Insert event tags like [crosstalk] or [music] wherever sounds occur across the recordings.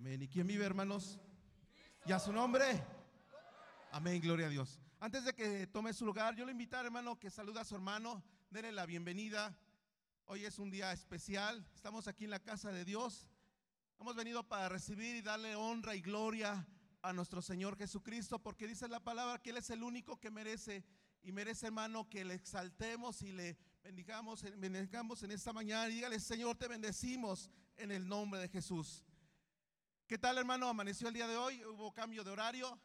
Amén. ¿Y quién vive, hermanos? ¿Y a su nombre? Amén, gloria a Dios. Antes de que tome su lugar, yo le invito, hermano, que saluda a su hermano, denle la bienvenida. Hoy es un día especial, estamos aquí en la casa de Dios. Hemos venido para recibir y darle honra y gloria a nuestro Señor Jesucristo, porque dice la palabra que Él es el único que merece y merece, hermano, que le exaltemos y le bendigamos, bendigamos en esta mañana. Y dígale, Señor, te bendecimos en el nombre de Jesús. ¿Qué tal, hermano? Amaneció el día de hoy, hubo cambio de horario.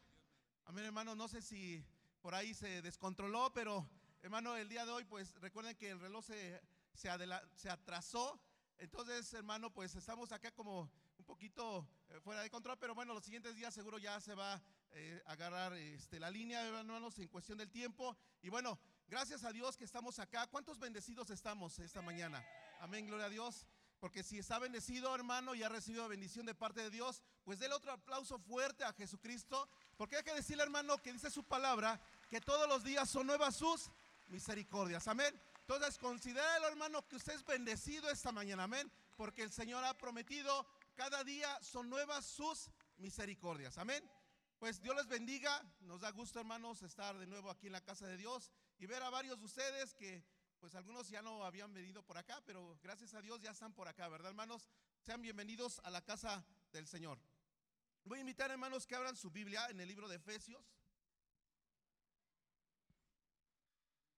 Amén, hermano, no sé si por ahí se descontroló, pero hermano, el día de hoy, pues recuerden que el reloj se, se, atrasó. Entonces, hermano, pues estamos acá como un poquito eh, fuera de control, pero bueno, los siguientes días seguro ya se va eh, a agarrar este, la línea, hermanos, en cuestión del tiempo. Y bueno, gracias a Dios que estamos acá. ¿Cuántos bendecidos estamos esta mañana? Amén, gloria a Dios. Porque si está bendecido, hermano, y ha recibido bendición de parte de Dios, pues déle otro aplauso fuerte a Jesucristo. Porque hay que decirle, hermano, que dice su palabra, que todos los días son nuevas sus misericordias. Amén. Entonces, considéralo, hermano, que usted es bendecido esta mañana. Amén. Porque el Señor ha prometido, cada día son nuevas sus misericordias. Amén. Pues Dios les bendiga. Nos da gusto, hermanos, estar de nuevo aquí en la casa de Dios y ver a varios de ustedes que pues algunos ya no habían venido por acá, pero gracias a Dios ya están por acá, ¿verdad, hermanos? Sean bienvenidos a la casa del Señor. Voy a invitar, hermanos, que abran su Biblia en el libro de Efesios.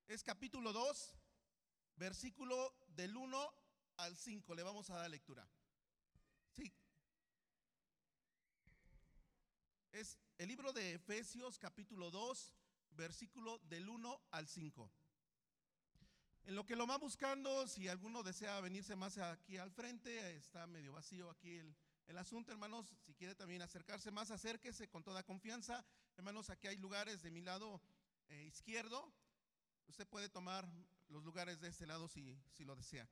Es capítulo 2, versículo del 1 al 5. Le vamos a dar lectura. Sí. Es el libro de Efesios, capítulo 2, versículo del 1 al 5. En lo que lo va buscando, si alguno desea venirse más aquí al frente, está medio vacío aquí el, asunto, hermanos. Si quiere también acercarse más, acérquese con toda confianza. Hermanos, aquí hay lugares de mi lado eh, izquierdo. Usted puede tomar los lugares de este lado si, si lo desea.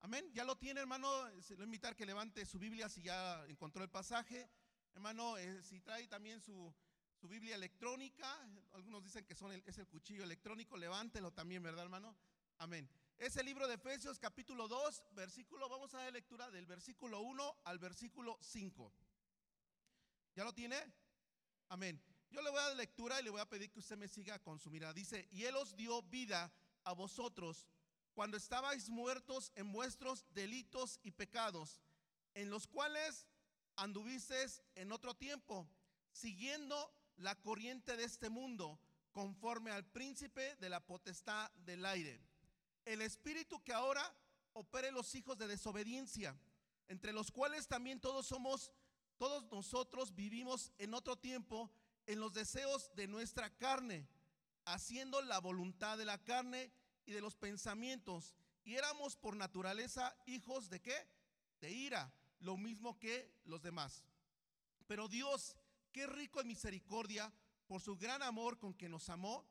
Amén. Ya lo tiene, hermano. Se lo invitar que levante su Biblia si ya encontró el pasaje. Hermano, eh, si trae también su, su, Biblia electrónica, algunos dicen que son es el cuchillo electrónico, levántelo también, ¿verdad, hermano? Amén. Es el libro de Efesios capítulo 2, versículo, vamos a dar lectura del versículo 1 al versículo 5. ¿Ya lo tiene? Amén. Yo le voy a dar lectura y le voy a pedir que usted me siga con su mirada. Dice, y Él os dio vida a vosotros cuando estabais muertos en vuestros delitos y pecados, en los cuales anduvisteis en otro tiempo, siguiendo la corriente de este mundo, conforme al príncipe de la potestad del aire el espíritu que ahora opere los hijos de desobediencia, entre los cuales también todos somos, todos nosotros vivimos en otro tiempo en los deseos de nuestra carne, haciendo la voluntad de la carne y de los pensamientos. Y éramos por naturaleza hijos de qué? De ira, lo mismo que los demás. Pero Dios, qué rico en misericordia, por su gran amor con que nos amó,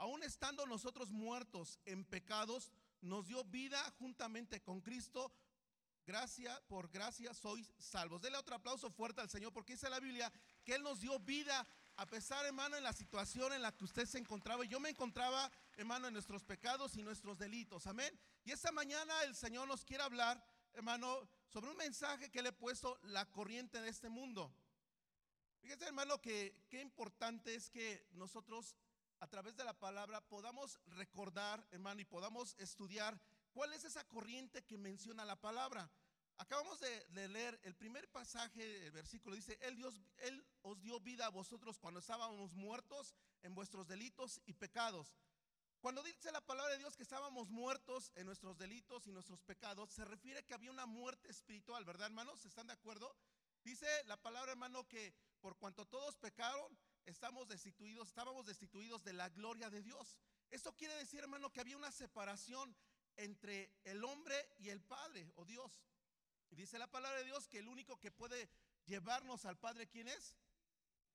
aun estando nosotros muertos en pecados, nos dio vida juntamente con Cristo. Gracia por gracia sois salvos. Dele otro aplauso fuerte al Señor porque dice la Biblia que Él nos dio vida a pesar, hermano, en la situación en la que usted se encontraba. Yo me encontraba, hermano, en nuestros pecados y nuestros delitos. Amén. Y esta mañana el Señor nos quiere hablar, hermano, sobre un mensaje que le he puesto, la corriente de este mundo. Fíjese, hermano, que qué importante es que nosotros a través de la palabra podamos recordar, hermano, y podamos estudiar cuál es esa corriente que menciona la palabra. Acabamos de, leer el primer pasaje, el versículo dice, él, Dios, él os dio vida a vosotros cuando estábamos muertos en vuestros delitos y pecados. Cuando dice la palabra de Dios que estábamos muertos en nuestros delitos y nuestros pecados, se refiere que había una muerte espiritual, ¿verdad, hermanos? ¿Están de acuerdo? Dice la palabra, hermano, que por cuanto todos pecaron, estamos destituidos, estábamos destituidos de la gloria de Dios. Esto quiere decir, hermano, que había una separación entre el hombre y el Padre o Dios. Y dice la palabra de Dios que el único que puede llevarnos al Padre, ¿quién es?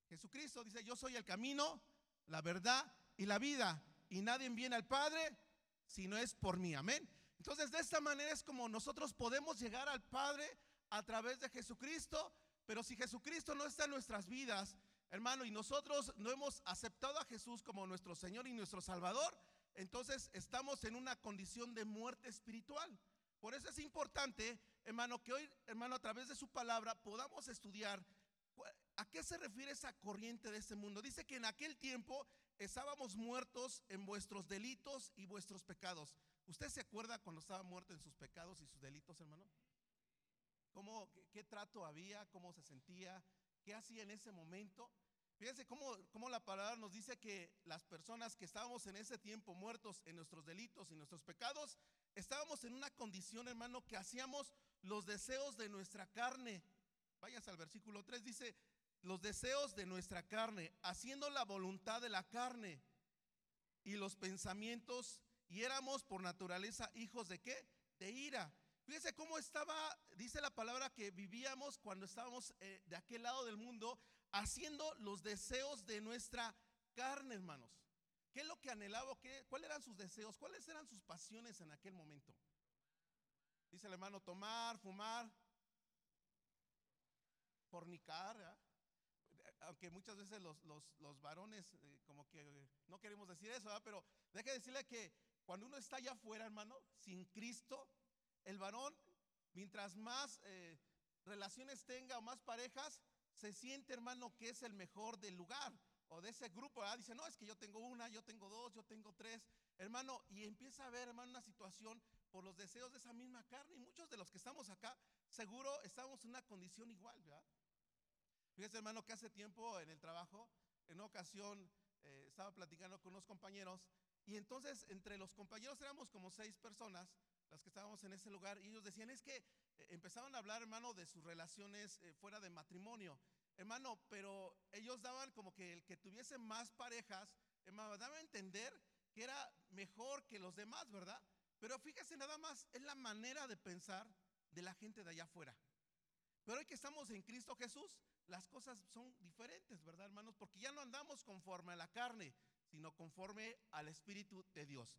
Jesucristo. Dice, yo soy el camino, la verdad y la vida. Y nadie viene al Padre si no es por mí. Amén. Entonces, de esta manera es como nosotros podemos llegar al Padre a través de Jesucristo. Pero si Jesucristo no está en nuestras vidas, hermano, y nosotros no hemos aceptado a Jesús como nuestro Señor y nuestro Salvador, entonces estamos en una condición de muerte espiritual. Por eso es importante hermano, que hoy, hermano, a través de su palabra podamos estudiar a qué se refiere esa corriente de este mundo. Dice que en aquel tiempo estábamos muertos en vuestros delitos y vuestros pecados. ¿Usted se acuerda cuando estaba muerto en sus pecados y sus delitos, hermano? ¿Cómo, qué, trato había? ¿Cómo se sentía? ¿Qué hacía en ese momento? Fíjense cómo, cómo, la palabra nos dice que las personas que estábamos en ese tiempo muertos en nuestros delitos y nuestros pecados, estábamos en una condición, hermano, que hacíamos los deseos de nuestra carne. Vayas al versículo 3, dice, los deseos de nuestra carne, haciendo la voluntad de la carne y los pensamientos, y éramos por naturaleza hijos de qué? De ira. Fíjese cómo estaba, dice la palabra que vivíamos cuando estábamos eh, de aquel lado del mundo, haciendo los deseos de nuestra carne, hermanos. ¿Qué es lo que anhelaba? ¿Qué, ¿Cuáles eran sus deseos? ¿Cuáles eran sus pasiones en aquel momento? Dice el hermano, tomar, fumar, fornicar, aunque muchas veces los, varones eh, como que no queremos decir eso, pero deje decirle que cuando uno está allá afuera, hermano, sin Cristo, el varón, mientras más eh, relaciones tenga o más parejas, se siente, hermano, que es el mejor del lugar o de ese grupo. Dice, no, es que yo tengo una, yo tengo dos, yo tengo tres, hermano, y empieza a ver, hermano, una situación por los deseos de esa misma carne. Y muchos de los que estamos acá, seguro estamos en una condición igual, ¿verdad? Fíjese, hermano, que hace tiempo en el trabajo, en una ocasión eh, estaba platicando con unos compañeros y entonces entre los compañeros éramos como seis personas las que estábamos en ese lugar y ellos decían, es que eh, empezaban a hablar, hermano, de sus relaciones eh, fuera de matrimonio. Hermano, pero ellos daban como que el que tuviese más parejas, hermano, daba a entender que era mejor que los demás, ¿verdad? Pero fíjese nada más, es la manera de pensar de la gente de allá afuera. Pero hoy que estamos en Cristo Jesús, las cosas son diferentes, ¿verdad, hermanos? Porque ya no andamos conforme a la carne, sino conforme al Espíritu de Dios.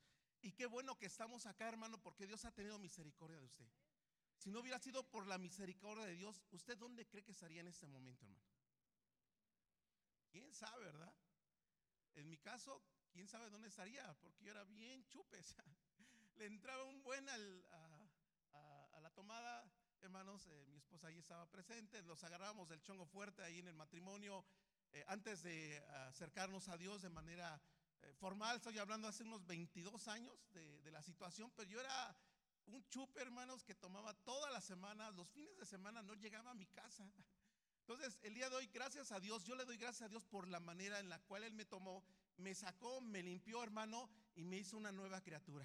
Y qué bueno que estamos acá, hermano, porque Dios ha tenido misericordia de usted. Si no hubiera sido por la misericordia de Dios, ¿usted dónde cree que estaría en este momento, hermano? ¿Quién sabe, verdad? En mi caso, ¿quién sabe dónde estaría? Porque yo era bien chupes. [laughs] Le entraba un buen a, la tomada hermanos, eh, mi esposa ahí estaba presente, nos agarrábamos del chongo fuerte ahí en el matrimonio, eh, antes de acercarnos a Dios de manera eh, formal, estoy hablando hace unos 22 años de, de, la situación, pero yo era un chupe, hermanos, que tomaba todas las semanas, los fines de semana no llegaba a mi casa. Entonces, el día de hoy, gracias a Dios, yo le doy gracias a Dios por la manera en la cual Él me tomó, me sacó, me limpió, hermano, y me hizo una nueva criatura.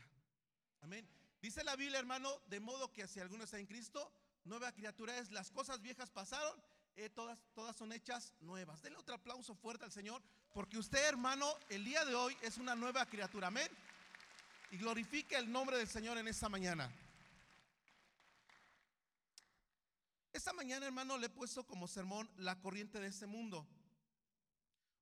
Amén. Dice la Biblia, hermano, de modo que si alguno está en Cristo, nueva criatura es, las cosas viejas pasaron, eh, todas, todas son hechas nuevas. Denle otro aplauso fuerte al Señor, porque usted, hermano, el día de hoy es una nueva criatura. Amén. Y glorifique el nombre del Señor en esta mañana. Esta mañana, hermano, le he puesto como sermón la corriente de este mundo.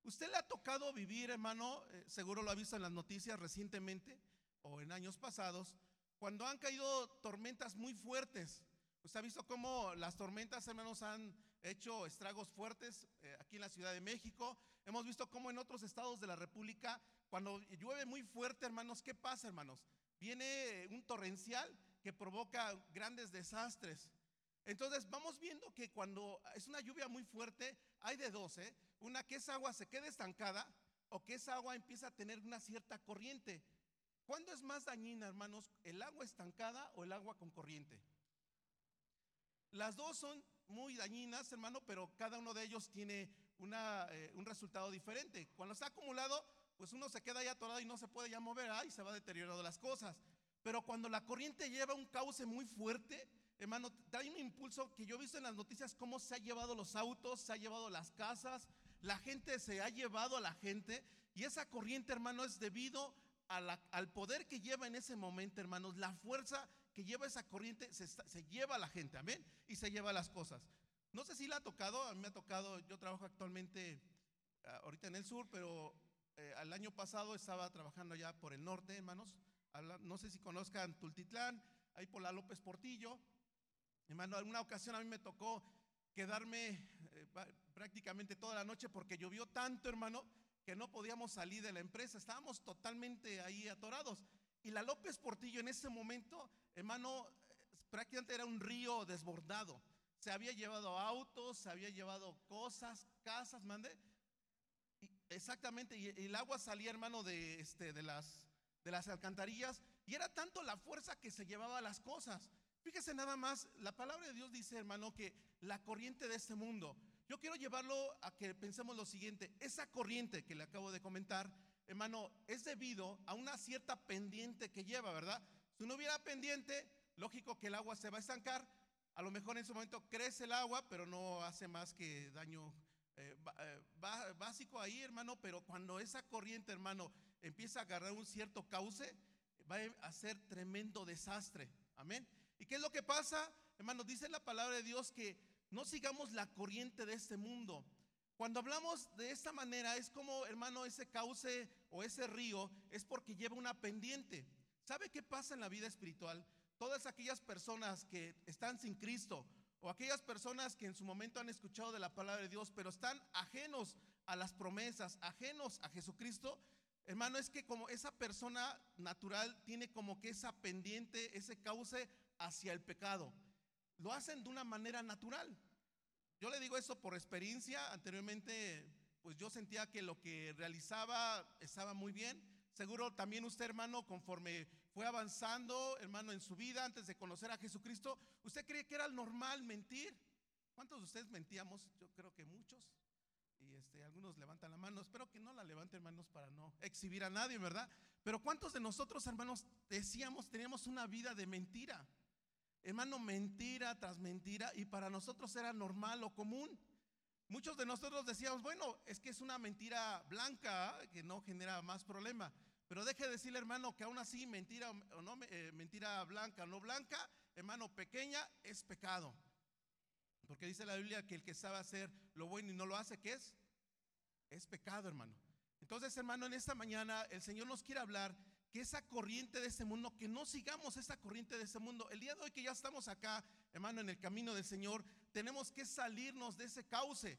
Usted le ha tocado vivir, hermano, eh, seguro lo ha visto en las noticias recientemente o en años pasados, cuando han caído tormentas muy fuertes. Usted ha visto cómo las tormentas, hermanos, han hecho estragos fuertes eh, aquí en la Ciudad de México. Hemos visto cómo en otros estados de la República, cuando llueve muy fuerte, hermanos, ¿qué pasa, hermanos? Viene un torrencial que provoca grandes desastres. Entonces vamos viendo que cuando es una lluvia muy fuerte, hay de dos, ¿eh? Una que esa agua se quede estancada o que esa agua empieza a tener una cierta corriente. ¿Cuándo es más dañina, hermanos, el agua estancada o el agua con corriente? Las dos son muy dañinas, hermano, pero cada uno de ellos tiene eh, un resultado diferente. Cuando está acumulado, pues uno se queda ahí atorado y no se puede ya mover, ahí se va deteriorando las cosas. Pero cuando la corriente lleva un cauce muy fuerte, hermano, trae un impulso que yo he visto en las noticias cómo se ha llevado los autos, se ha llevado las casas, la gente se ha llevado a la gente y esa corriente, hermano, es debido al poder que lleva en ese momento, hermanos, la fuerza que lleva esa corriente se, se, lleva a la gente, amén, y se lleva las cosas. No sé si la ha tocado, a mí me ha tocado, yo trabajo actualmente ah, ahorita en el sur, pero eh, al año pasado estaba trabajando ya por el norte, hermanos. No sé si conozcan Tultitlán, ahí por la López Portillo. Hermano, alguna ocasión a mí me tocó quedarme eh, prácticamente toda la noche porque llovió tanto, hermano, que no podíamos salir de la empresa. Estábamos totalmente ahí atorados. Y la López Portillo en ese momento, hermano, prácticamente era un río desbordado. Se había llevado autos, se había llevado cosas, casas, mande. exactamente, y el agua salía, hermano, de, este, de, las, de las alcantarillas, y era tanto la fuerza que se llevaba las cosas. Fíjese nada más, la palabra de Dios dice, hermano, que la corriente de este mundo, yo quiero llevarlo a que pensemos lo siguiente, esa corriente que le acabo de comentar, hermano, es debido a una cierta pendiente que lleva, ¿verdad? Si no hubiera pendiente, lógico que el agua se va a estancar, a lo mejor en ese momento crece el agua, pero no hace más que daño eh, eh, básico ahí, hermano, pero cuando esa corriente, hermano, empieza a agarrar un cierto cauce, va a ser tremendo desastre. Amén. ¿Y qué es lo que pasa? Hermano, dice la palabra de Dios que no sigamos la corriente de este mundo. Cuando hablamos de esta manera, es como, hermano, ese cauce o ese río es porque lleva una pendiente. ¿Sabe qué pasa en la vida espiritual? Todas aquellas personas que están sin Cristo o aquellas personas que en su momento han escuchado de la palabra de Dios, pero están ajenos a las promesas, ajenos a Jesucristo, hermano, es que como esa persona natural tiene como que esa pendiente, ese cauce hacia el pecado. Lo hacen de una manera natural. Yo le digo eso por experiencia. Anteriormente, pues yo sentía que lo que realizaba estaba muy bien. Seguro también usted, hermano, conforme fue avanzando, hermano, en su vida antes de conocer a Jesucristo, usted cree que era normal mentir. ¿Cuántos de ustedes mentíamos? Yo creo que muchos. Y este, algunos levantan la mano. Espero que no la levanten, hermanos, para no exhibir a nadie, ¿verdad? Pero ¿cuántos de nosotros, hermanos, decíamos, teníamos una vida de mentira? Hermano, mentira tras mentira y para nosotros era normal o común. Muchos de nosotros decíamos, bueno, es que es una mentira blanca que no genera más problema. Pero deje de decirle, hermano, que aún así mentira o no, eh, mentira blanca o no blanca, hermano, pequeña es pecado. Porque dice la Biblia que el que sabe hacer lo bueno y no lo hace, ¿qué es? Es pecado, hermano. Entonces, hermano, en esta mañana el Señor nos quiere hablar que esa corriente de ese mundo, que no sigamos esa corriente de ese mundo. El día de hoy que ya estamos acá, hermano, en el camino del Señor, tenemos que salirnos de ese cauce.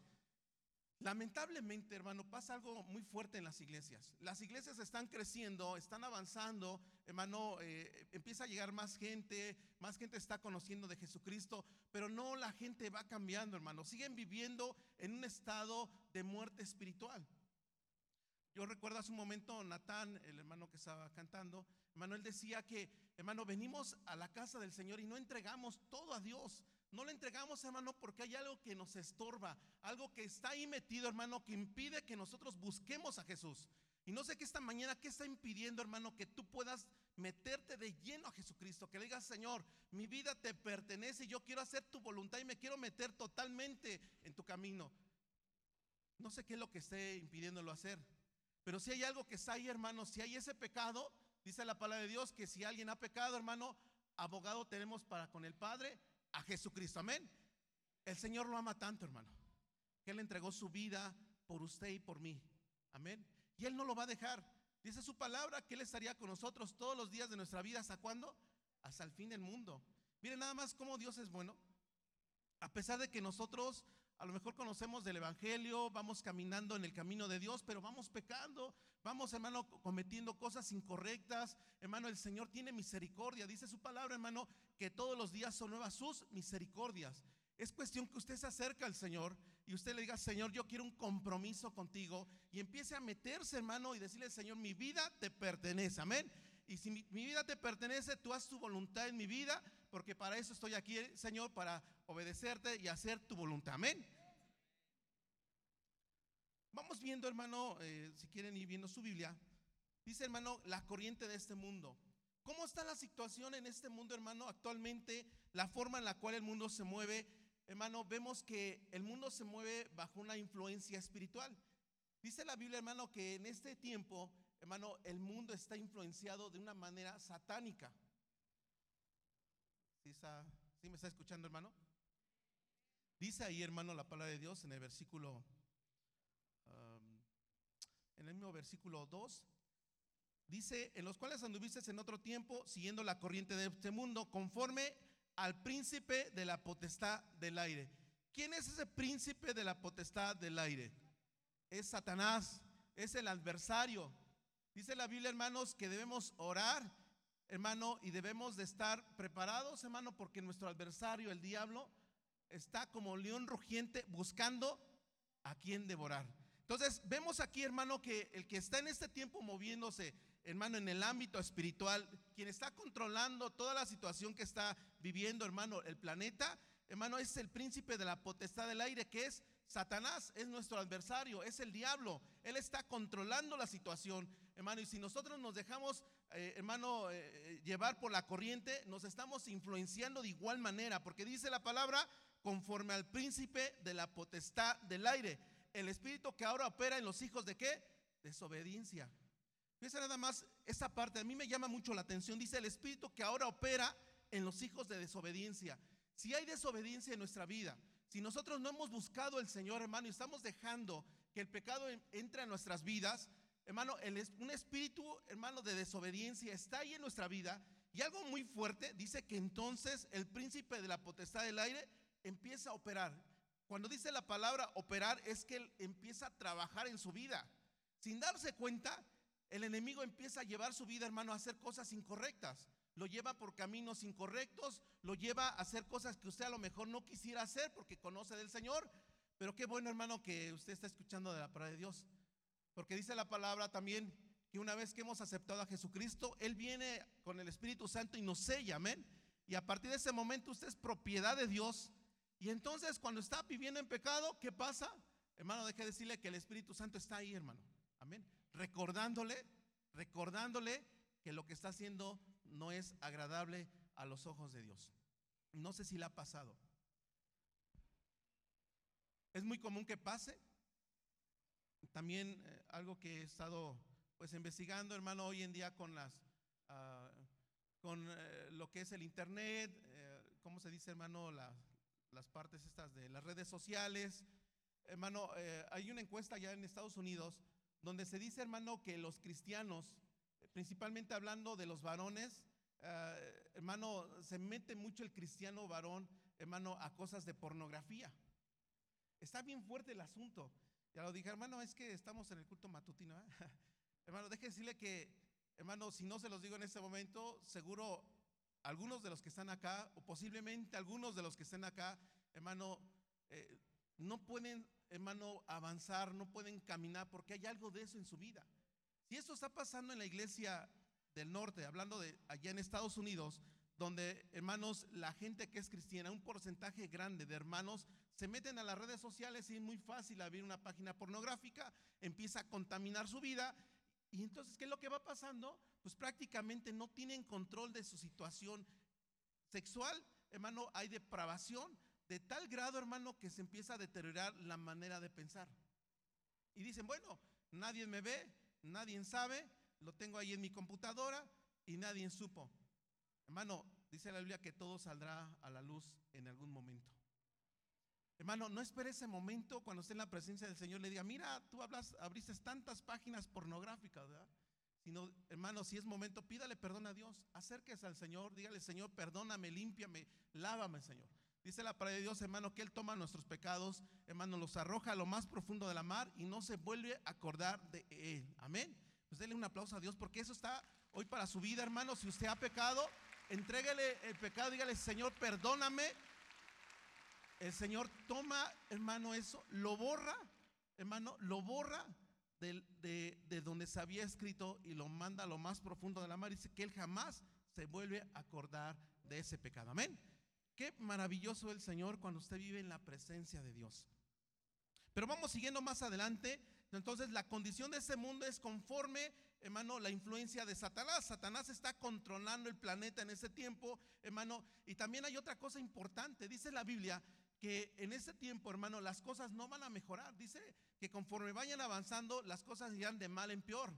Lamentablemente, hermano, pasa algo muy fuerte en las iglesias. Las iglesias están creciendo, están avanzando, hermano, eh, empieza a llegar más gente, más gente está conociendo de Jesucristo, pero no la gente va cambiando, hermano. Siguen viviendo en un estado de muerte espiritual. Yo recuerdo hace un momento Natán, el hermano que estaba cantando, hermano, decía que, hermano, venimos a la casa del Señor y no entregamos todo a Dios. No le entregamos, hermano, porque hay algo que nos estorba, algo que está ahí metido, hermano, que impide que nosotros busquemos a Jesús. Y no sé qué esta mañana, qué está impidiendo, hermano, que tú puedas meterte de lleno a Jesucristo, que le digas, Señor, mi vida te pertenece y yo quiero hacer tu voluntad y me quiero meter totalmente en tu camino. No sé qué es lo que esté impidiéndolo hacer. Pero si hay algo que está ahí, hermano, si hay ese pecado, dice la palabra de Dios que si alguien ha pecado, hermano, abogado tenemos para con el Padre a Jesucristo. Amén. El Señor lo ama tanto, hermano, que Él entregó su vida por usted y por mí. Amén. Y Él no lo va a dejar. Dice su palabra que Él estaría con nosotros todos los días de nuestra vida. ¿Hasta cuándo? Hasta el fin del mundo. Miren nada más cómo Dios es bueno. A pesar de que nosotros a lo mejor conocemos del Evangelio, vamos caminando en el camino de Dios, pero vamos pecando, vamos, hermano, cometiendo cosas incorrectas. Hermano, el Señor tiene misericordia. Dice su palabra, hermano, que todos los días son nuevas sus misericordias. Es cuestión que usted se acerque al Señor y usted le diga, Señor, yo quiero un compromiso contigo y empiece a meterse, hermano, y decirle, Señor, mi vida te pertenece. Amén. Y si mi, vida te pertenece, tú haz tu voluntad en mi vida porque para eso estoy aquí, Señor, para obedecerte y hacer tu voluntad. Amén. Vamos viendo, hermano, eh, si quieren ir viendo su Biblia. Dice, hermano, la corriente de este mundo. ¿Cómo está la situación en este mundo, hermano? Actualmente, la forma en la cual el mundo se mueve, hermano, vemos que el mundo se mueve bajo una influencia espiritual. Dice la Biblia, hermano, que en este tiempo, hermano, el mundo está influenciado de una manera satánica. ¿Sí, me está escuchando, hermano? Dice ahí, hermano, la palabra de Dios en el versículo, um, en el mismo versículo 2. Dice, en los cuales anduviste en otro tiempo, siguiendo la corriente de este mundo, conforme al príncipe de la potestad del aire. ¿Quién es ese príncipe de la potestad del aire? Es Satanás, es el adversario. Dice la Biblia, hermanos, que debemos orar hermano, y debemos de estar preparados, hermano, porque nuestro adversario, el diablo, está como león rugiente buscando a quien devorar. Entonces, vemos aquí, hermano, que el que está en este tiempo moviéndose, hermano, en el ámbito espiritual, quien está controlando toda la situación que está viviendo, hermano, el planeta, hermano, es el príncipe de la potestad del aire, que es Satanás, es nuestro adversario, es el diablo. Él está controlando la situación, hermano, y si nosotros nos dejamos, eh, hermano, eh, eh, llevar por la corriente, nos estamos influenciando de igual manera, porque dice la palabra, conforme al príncipe de la potestad del aire el espíritu que ahora opera en los hijos de qué? Desobediencia. Fíjense nada más esa parte, a mí me llama mucho la atención. Dice el espíritu que ahora opera en los hijos de desobediencia. Si hay desobediencia en nuestra vida, si nosotros no hemos buscado al Señor, hermano, y estamos dejando que el pecado entre en nuestras vidas, hermano, un espíritu, hermano, de desobediencia está ahí en nuestra vida. Y algo muy fuerte dice que entonces el príncipe de la potestad del aire empieza a operar. Cuando dice la palabra operar es que él empieza a trabajar en su vida. Sin darse cuenta, el enemigo empieza a llevar su vida, hermano, a hacer cosas incorrectas. Lo lleva por caminos incorrectos, lo lleva a hacer cosas que usted a lo mejor no quisiera hacer porque conoce del Señor. Pero qué bueno, hermano, que usted está escuchando de la palabra de Dios. Porque dice la palabra también que una vez que hemos aceptado a Jesucristo, Él viene con el Espíritu Santo y nos sella, amén. Y a partir de ese momento usted es propiedad de Dios y entonces cuando está viviendo en pecado, ¿qué pasa? Hermano, deje decirle que el Espíritu Santo está ahí, hermano. Amén. Recordándole, recordándole que lo que está haciendo no es agradable a los ojos de Dios. No sé si le ha pasado. Es muy común que pase. También eh, algo que he estado pues investigando, hermano, hoy en día con las ah, con eh, lo que es el internet, eh, ¿cómo se dice, hermano? La, las partes estas de las redes sociales. Hermano, eh, hay una encuesta ya en Estados Unidos donde se dice, hermano, que los cristianos, principalmente hablando de los varones, eh, hermano, se mete mucho el cristiano varón, hermano, a cosas de pornografía. Está bien fuerte el asunto. Ya lo dije, hermano, es que estamos en el culto matutino. ¿eh? [laughs] hermano, deje decirle que, hermano, si no se los digo en este momento, seguro algunos de los que están acá, o posiblemente algunos de los que estén acá, hermano, eh, no pueden, hermano, avanzar, no pueden caminar porque hay algo de eso en su vida. Si esto está pasando en la iglesia del norte, hablando de allá en Estados Unidos, donde, hermanos, la gente que es cristiana, un porcentaje grande de hermanos, se meten a las redes sociales y es muy fácil abrir una página pornográfica, empieza a contaminar su vida. Y entonces, ¿qué es lo que va pasando? Pues prácticamente no tienen control de su situación sexual, hermano, hay depravación de tal grado, hermano, que se empieza a deteriorar la manera de pensar. Y dicen, bueno, nadie me ve, nadie sabe, lo tengo ahí en mi computadora y nadie supo. Hermano, dice la Biblia que todo saldrá a la luz en algún momento. Hermano, no espere ese momento cuando esté en la presencia del Señor le diga, mira, tú hablas, abriste tantas páginas pornográficas, ¿verdad? Sino, hermano, si es momento, pídale perdón a Dios. Acérquese al Señor, dígale, Señor, perdóname, límpiame, lávame, Señor. Dice la palabra de Dios, hermano, que Él toma nuestros pecados, hermano, los arroja a lo más profundo de la mar y no se vuelve a acordar de Él. Amén. Pues déle un aplauso a Dios porque eso está hoy para su vida, hermano. Si usted ha pecado, entréguele el pecado, dígale, Señor, perdóname. El Señor toma, hermano, eso, lo borra, hermano, lo borra de, donde se había escrito y lo manda a lo más profundo de la mar. Dice que él jamás se vuelve a acordar de ese pecado. Amén. Qué maravilloso el Señor cuando usted vive en la presencia de Dios. Pero vamos siguiendo más adelante. Entonces la condición de ese mundo es conforme, hermano, la influencia de Satanás. Satanás está controlando el planeta en ese tiempo, hermano. Y también hay otra cosa importante. Dice la Biblia que en ese tiempo, hermano, las cosas no van a mejorar. Dice que conforme vayan avanzando, las cosas irán de mal en peor.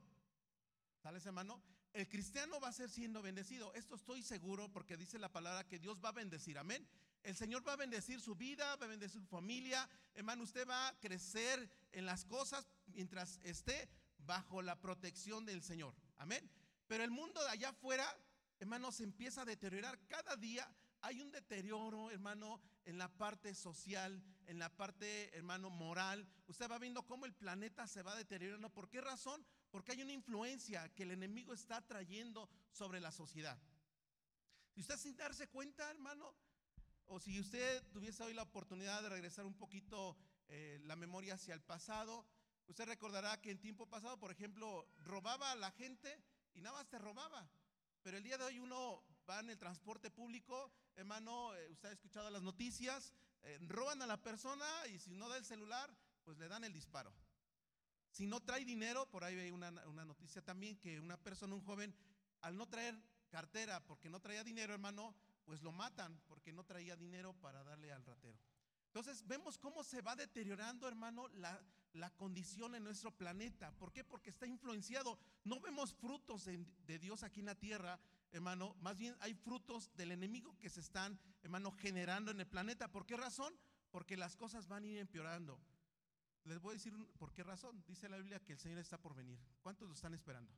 ¿Sales, hermano? El cristiano va a ser siendo bendecido. Esto estoy seguro porque dice la palabra que Dios va a bendecir. Amén. El Señor va a bendecir su vida, va a bendecir su familia. Hermano, usted va a crecer en las cosas mientras esté bajo la protección del Señor. Amén. Pero el mundo de allá afuera, hermano, se empieza a deteriorar. Cada día hay un deterioro, hermano, en la parte social, en la parte, hermano, moral. Usted va viendo cómo el planeta se va deteriorando. ¿Por qué razón? Porque hay una influencia que el enemigo está trayendo sobre la sociedad. Si usted sin darse cuenta, hermano, o si usted tuviese hoy la oportunidad de regresar un poquito eh, la memoria hacia el pasado, usted recordará que en tiempo pasado, por ejemplo, robaba a la gente y nada más te robaba. Pero el día de hoy uno va en el transporte público, hermano, eh, usted ha escuchado las noticias, eh, roban a la persona y si no da el celular, pues le dan el disparo. Si no trae dinero, por ahí hay una, una noticia también que una persona, un joven, al no traer cartera porque no traía dinero, hermano, pues lo matan porque no traía dinero para darle al ratero. Entonces vemos cómo se va deteriorando, hermano, la, la condición en nuestro planeta. ¿Por qué? Porque está influenciado. No vemos frutos de, de, Dios aquí en la tierra, hermano. Más bien hay frutos del enemigo que se están, hermano, generando en el planeta. ¿Por qué razón? Porque las cosas van a ir empeorando. Les voy a decir por qué razón. Dice la Biblia que el Señor está por venir. ¿Cuántos lo están esperando?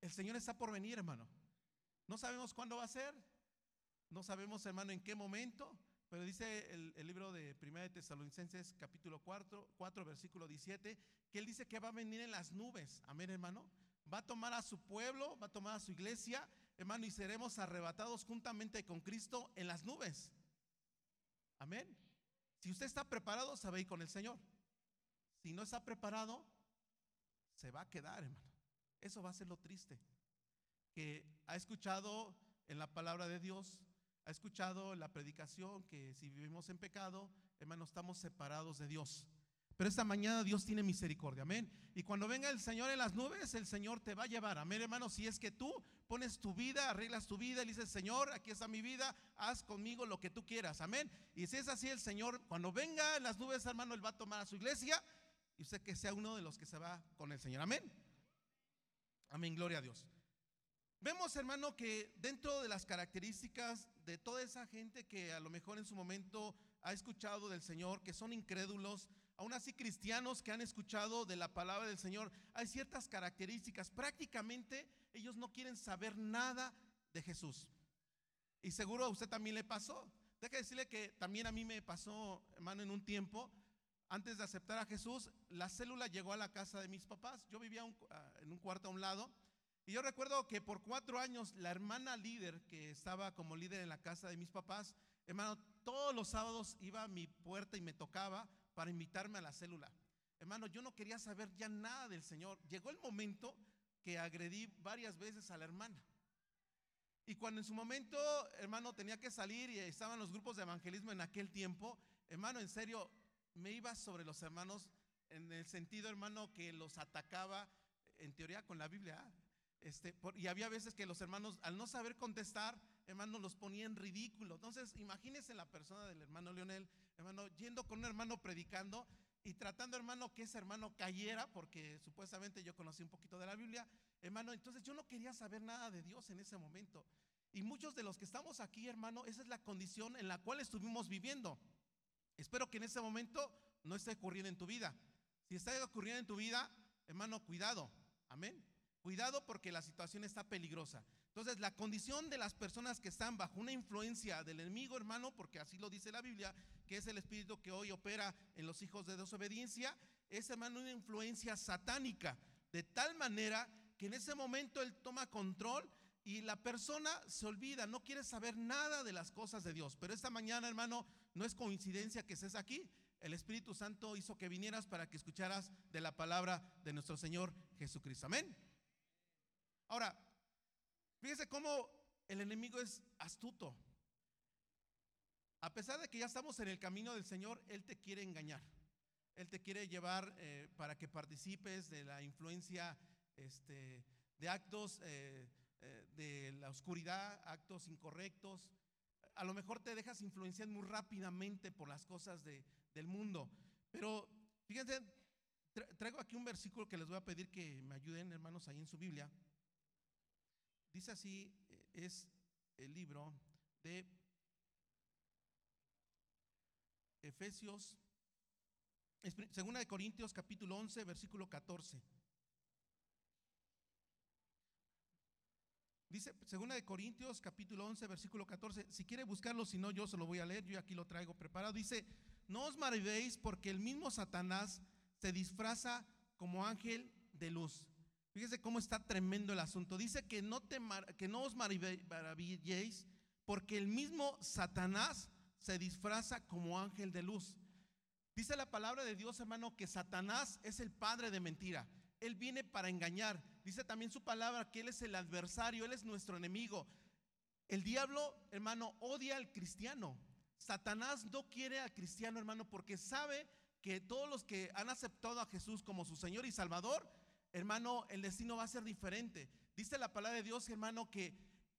El Señor está por venir, hermano. No sabemos cuándo va a ser. No sabemos, hermano, en qué momento. Pero dice el, el libro de Primera de Tesalonicenses, capítulo 4, 4, versículo 17, que él dice que va a venir en las nubes. Amén, hermano. Va a tomar a su pueblo, va a tomar a su iglesia, hermano, y seremos arrebatados juntamente con Cristo en las nubes. Amén. Si usted está preparado, se va a ir con el Señor. Si no está preparado, se va a quedar, hermano. Eso va a ser lo triste. Que ha escuchado en la palabra de Dios, ha escuchado la predicación que si vivimos en pecado, hermano, estamos separados de Dios. Pero esta mañana Dios tiene misericordia, amén. Y cuando venga el Señor en las nubes, el Señor te va a llevar, amén, hermano. Si es que tú pones tu vida, arreglas tu vida y dices, Señor, aquí está mi vida, haz conmigo lo que tú quieras, amén. Y si es así, el Señor, cuando venga en las nubes, hermano, Él va a tomar a su iglesia y usted que sea uno de los que se va con el Señor, amén. Amén, gloria a Dios. Vemos, hermano, que dentro de las características de toda esa gente que a lo mejor en su momento ha escuchado del Señor, que son incrédulos, aún así cristianos que han escuchado de la palabra del Señor, hay ciertas características. Prácticamente ellos no quieren saber nada de Jesús. Y seguro a usted también le pasó. Deja decirle que también a mí me pasó, hermano, en un tiempo, antes de aceptar a Jesús, la célula llegó a la casa de mis papás. Yo vivía uh, en un cuarto a un lado. Y yo recuerdo que por cuatro años la hermana líder que estaba como líder en la casa de mis papás, hermano, todos los sábados iba a mi puerta y me tocaba para invitarme a la célula. Hermano, yo no quería saber ya nada del Señor. Llegó el momento que agredí varias veces a la hermana. Y cuando en su momento, hermano, tenía que salir y estaban los grupos de evangelismo en aquel tiempo, hermano, en serio, me iba sobre los hermanos en el sentido, hermano, que los atacaba en teoría con la Biblia. Este, y había veces que los hermanos, al no saber contestar, hermano, los ponía en ridículo. Entonces, imagínense la persona del hermano Leonel, hermano, yendo con un hermano predicando y tratando, hermano, que ese hermano cayera, porque supuestamente yo conocí un poquito de la Biblia, hermano, entonces yo no quería saber nada de Dios en ese momento. Y muchos de los que estamos aquí, hermano, esa es la condición en la cual estuvimos viviendo. Espero que en ese momento no esté ocurriendo en tu vida. Si está ocurriendo en tu vida, hermano, cuidado. Amén. Cuidado porque la situación está peligrosa. Entonces, la condición de las personas que están bajo una influencia del enemigo, hermano, porque así lo dice la Biblia, que es el espíritu que hoy opera en los hijos de desobediencia, es, hermano, una influencia satánica, de tal manera que en ese momento él toma control y la persona se olvida, no quiere saber nada de las cosas de Dios. Pero esta mañana, hermano, no es coincidencia que estés aquí. El Espíritu Santo hizo que vinieras para que escucharas de la palabra de nuestro Señor Jesucristo. Amén. Ahora, fíjese cómo el enemigo es astuto. A pesar de que ya estamos en el camino del Señor, Él te quiere engañar. Él te quiere llevar eh, para que participes de la influencia este, de actos eh, eh, de la oscuridad, actos incorrectos. A lo mejor te dejas influenciar muy rápidamente por las cosas de, del mundo. Pero fíjense, tra traigo aquí un versículo que les voy a pedir que me ayuden, hermanos, ahí en su Biblia. Dice así, es el libro de Efesios, segunda de Corintios capítulo 11, versículo 14. Dice segunda de Corintios capítulo 11, versículo 14. Si quiere buscarlo, si no, yo se lo voy a leer, yo aquí lo traigo preparado. Dice, no os maravéis porque el mismo Satanás se disfraza como ángel de luz. Fíjese cómo está tremendo el asunto. Dice que no, te que no os maravilléis porque el mismo Satanás se disfraza como ángel de luz. Dice la palabra de Dios, hermano, que Satanás es el padre de mentira. Él viene para engañar. Dice también su palabra que Él es el adversario, Él es nuestro enemigo. El diablo, hermano, odia al cristiano. Satanás no quiere al cristiano, hermano, porque sabe que todos los que han aceptado a Jesús como su Señor y Salvador, hermano, el destino va a ser diferente. Dice la palabra de Dios, hermano, que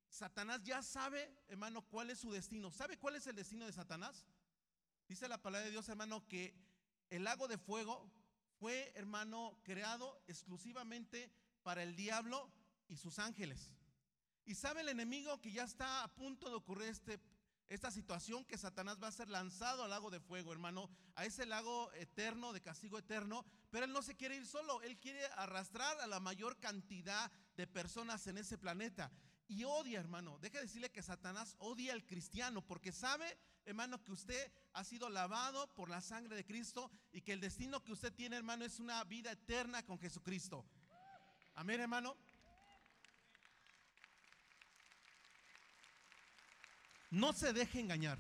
Satanás ya sabe, hermano, cuál es su destino. ¿Sabe cuál es el destino de Satanás? Dice la palabra de Dios, hermano, que el lago de fuego fue, hermano, creado exclusivamente para el diablo y sus ángeles. Y sabe el enemigo que ya está a punto de ocurrir este, esta situación, que Satanás va a ser lanzado al lago de fuego, hermano, a ese lago eterno, de castigo eterno, pero él no se quiere ir solo, él quiere arrastrar a la mayor cantidad de personas en ese planeta. Y odia, hermano, deje de decirle que Satanás odia al cristiano, porque sabe hermano, que usted ha sido lavado por la sangre de Cristo y que el destino que usted tiene, hermano, es una vida eterna con Jesucristo. Amén, hermano. No se deje engañar.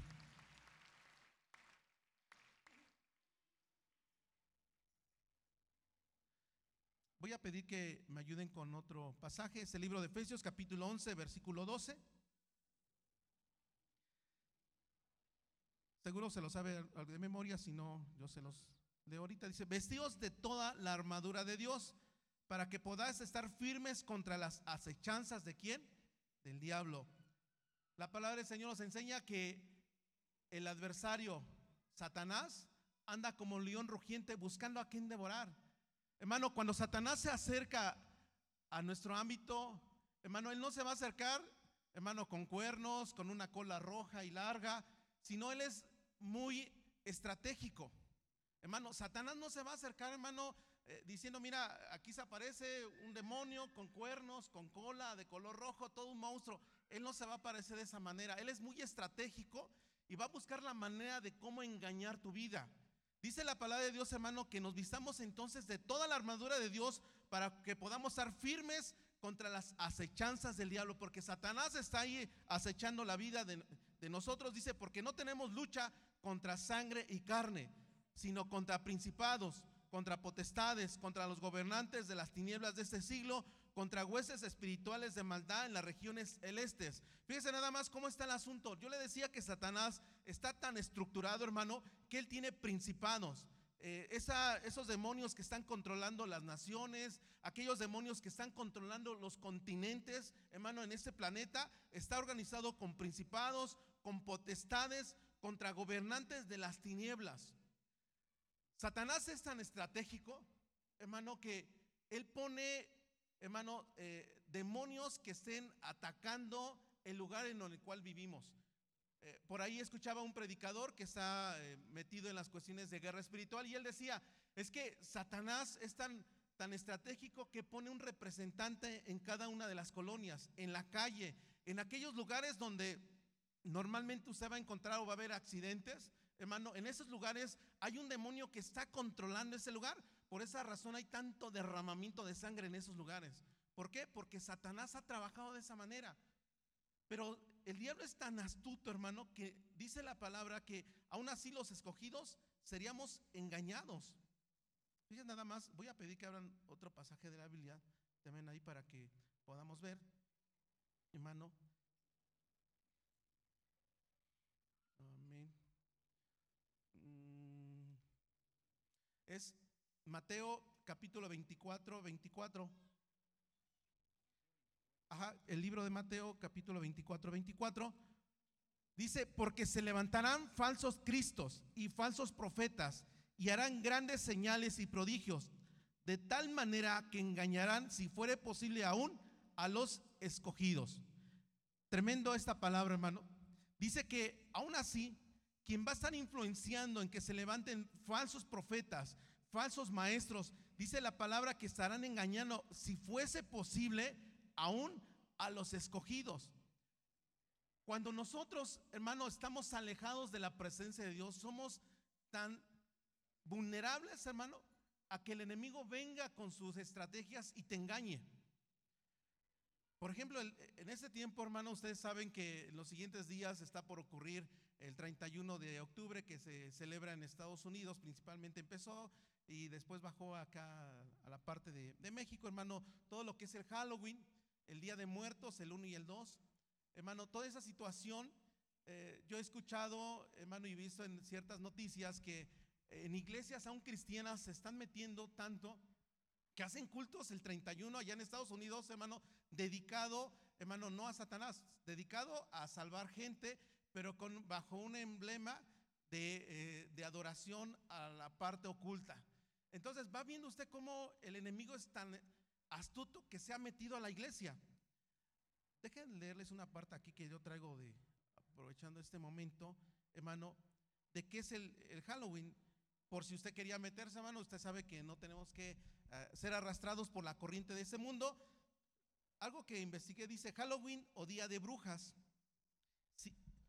Voy a pedir que me ayuden con otro pasaje, es el libro de Efesios capítulo 11, versículo 12. Seguro se lo sabe de memoria, si no, yo se los de ahorita. Dice, vestidos de toda la armadura de Dios, para que podáis estar firmes contra las acechanzas de quién? Del diablo. La palabra del Señor nos enseña que el adversario, Satanás, anda como un león rugiente buscando a quien devorar. Hermano, cuando Satanás se acerca a nuestro ámbito, hermano, él no se va a acercar, hermano, con cuernos, con una cola roja y larga, sino él es muy estratégico. Hermano, Satanás no se va a acercar, hermano, eh, diciendo, mira, aquí se aparece un demonio con cuernos, con cola, de color rojo, todo un monstruo. Él no se va a aparecer de esa manera. Él es muy estratégico y va a buscar la manera de cómo engañar tu vida. Dice la palabra de Dios, hermano, que nos vistamos entonces de toda la armadura de Dios para que podamos estar firmes contra las acechanzas del diablo, porque Satanás está ahí acechando la vida de, de nosotros, dice, porque no tenemos lucha contra sangre y carne, sino contra principados, contra potestades, contra los gobernantes de las tinieblas de este siglo, contra hueses espirituales de maldad en las regiones celestes. Fíjese nada más cómo está el asunto. Yo le decía que Satanás está tan estructurado, hermano, que él tiene principados. Eh, esos demonios que están controlando las naciones, aquellos demonios que están controlando los continentes, hermano, en este planeta, está organizado con principados, con potestades, contra gobernantes de las tinieblas. Satanás es tan estratégico, hermano, que él pone, hermano, eh, demonios que estén atacando el lugar en el cual vivimos. Eh, por ahí escuchaba un predicador que está eh, metido en las cuestiones de guerra espiritual y él decía, es que Satanás es tan, tan estratégico que pone un representante en cada una de las colonias, en la calle, en aquellos lugares donde normalmente usted va a encontrar o va a haber accidentes, hermano, en esos lugares hay un demonio que está controlando ese lugar. Por esa razón hay tanto derramamiento de sangre en esos lugares. ¿Por qué? Porque Satanás ha trabajado de esa manera. Pero el diablo es tan astuto, hermano, que dice la palabra que aún así los escogidos seríamos engañados. Fíjense nada más, voy a pedir que abran otro pasaje de la Biblia también ahí para que podamos ver, hermano. es Mateo capítulo 24, 24. Ajá, el libro de Mateo capítulo 24, 24. Dice, porque se levantarán falsos cristos y falsos profetas y harán grandes señales y prodigios, de tal manera que engañarán, si fuere posible aún, a los escogidos. Tremendo esta palabra, hermano. Dice que aún así quien va a estar influenciando en que se levanten falsos profetas, falsos maestros, dice la palabra que estarán engañando, si fuese posible, aún a los escogidos. Cuando nosotros, hermano, estamos alejados de la presencia de Dios, somos tan vulnerables, hermano, a que el enemigo venga con sus estrategias y te engañe. Por ejemplo, en este tiempo, hermano, ustedes saben que en los siguientes días está por ocurrir el 31 de octubre que se celebra en Estados Unidos, principalmente empezó y después bajó acá a la parte de, México, hermano, todo lo que es el Halloween, el Día de Muertos, el 1 y el 2. Hermano, toda esa situación, eh, yo he escuchado, hermano, y visto en ciertas noticias que en iglesias aún cristianas se están metiendo tanto que hacen cultos el 31 allá en Estados Unidos, hermano, dedicado, hermano, no a Satanás, dedicado a salvar gente, pero con, bajo un emblema de, eh, de adoración a la parte oculta. Entonces va viendo usted cómo el enemigo es tan astuto que se ha metido a la iglesia. Dejen leerles una parte aquí que yo traigo de, aprovechando este momento, hermano, de qué es el, Halloween. Por si usted quería meterse, hermano, usted sabe que no tenemos que eh, ser arrastrados por la corriente de ese mundo. Algo que investigué dice Halloween o Día de Brujas.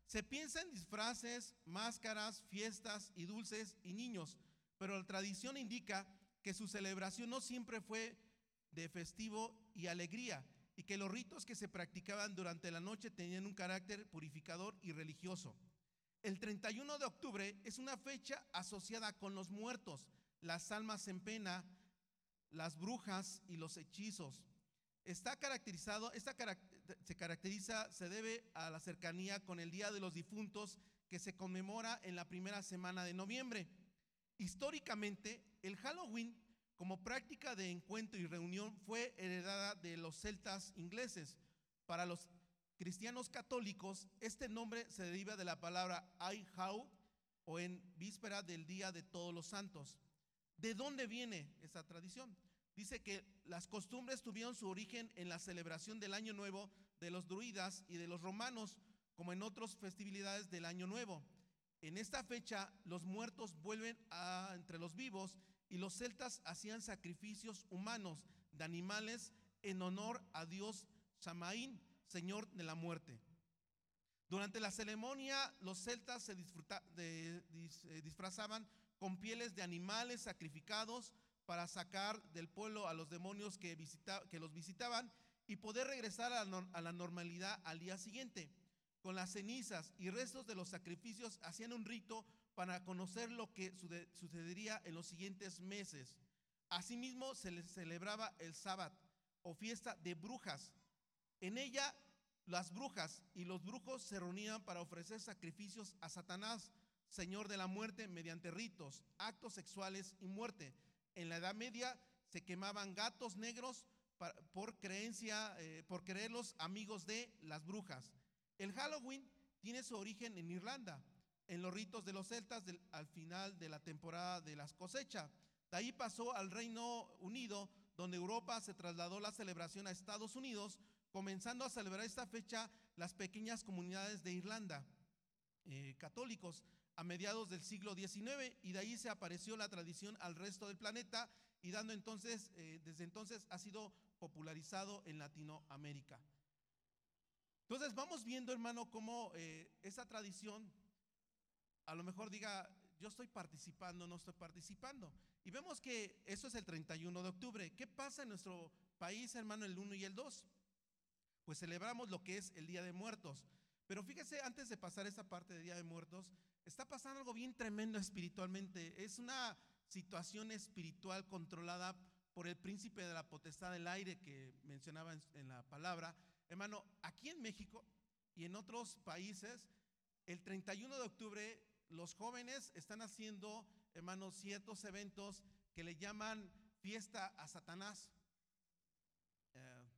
se piensa en disfraces, máscaras, fiestas y dulces y niños, pero la tradición indica que su celebración no siempre fue de festivo y alegría y que los ritos que se practicaban durante la noche tenían un carácter purificador y religioso. El 31 de octubre es una fecha asociada con los muertos, las almas en pena, las brujas y los hechizos. Está caracterizado, esta se caracteriza, se debe a la cercanía con el Día de los Difuntos que se conmemora en la primera semana de noviembre. Históricamente, el Halloween como práctica de encuentro y reunión fue heredada de los celtas ingleses. Para los cristianos católicos, este nombre se deriva de la palabra How o en víspera del Día de Todos los Santos. ¿De dónde viene esa tradición? Dice que las costumbres tuvieron su origen en la celebración del Año Nuevo de los druidas y de los romanos, como en otras festividades del Año Nuevo. En esta fecha, los muertos vuelven a, entre los vivos y los celtas hacían sacrificios humanos de animales en honor a Dios Samaín, Señor de la muerte. Durante la ceremonia, los celtas se disfrazaban con pieles de animales sacrificados para sacar del pueblo a los demonios que, que los visitaban y poder regresar a la, normalidad al día siguiente. Con las cenizas y restos de los sacrificios hacían un rito para conocer lo que sucedería en los siguientes meses. Asimismo, se les celebraba el sábado o fiesta de brujas. En ella, las brujas y los brujos se reunían para ofrecer sacrificios a Satanás señor de la muerte mediante ritos, actos sexuales y muerte. En la Edad Media se quemaban gatos negros por creencia, eh, por creerlos amigos de las brujas. El Halloween tiene su origen en Irlanda, en los ritos de los celtas al final de la temporada de las cosechas. De ahí pasó al Reino Unido, donde Europa se trasladó la celebración a Estados Unidos, comenzando a celebrar esta fecha las pequeñas comunidades de Irlanda, eh, católicos a mediados del siglo XIX y de ahí se apareció la tradición al resto del planeta y dando entonces, eh, desde entonces ha sido popularizado en Latinoamérica. Entonces vamos viendo, hermano, cómo eh, esa tradición a lo mejor diga, yo estoy participando, no estoy participando. Y vemos que eso es el 31 de octubre. ¿Qué pasa en nuestro país, hermano, el 1 y el 2? Pues celebramos lo que es el Día de Muertos. Pero fíjese, antes de pasar esa parte de Día de Muertos, está pasando algo bien tremendo espiritualmente. Es una situación espiritual controlada por el príncipe de la potestad del aire que mencionaba en, la palabra. Hermano, aquí en México y en otros países, el 31 de octubre los jóvenes están haciendo, hermano, ciertos eventos que le llaman fiesta a Satanás. Eh,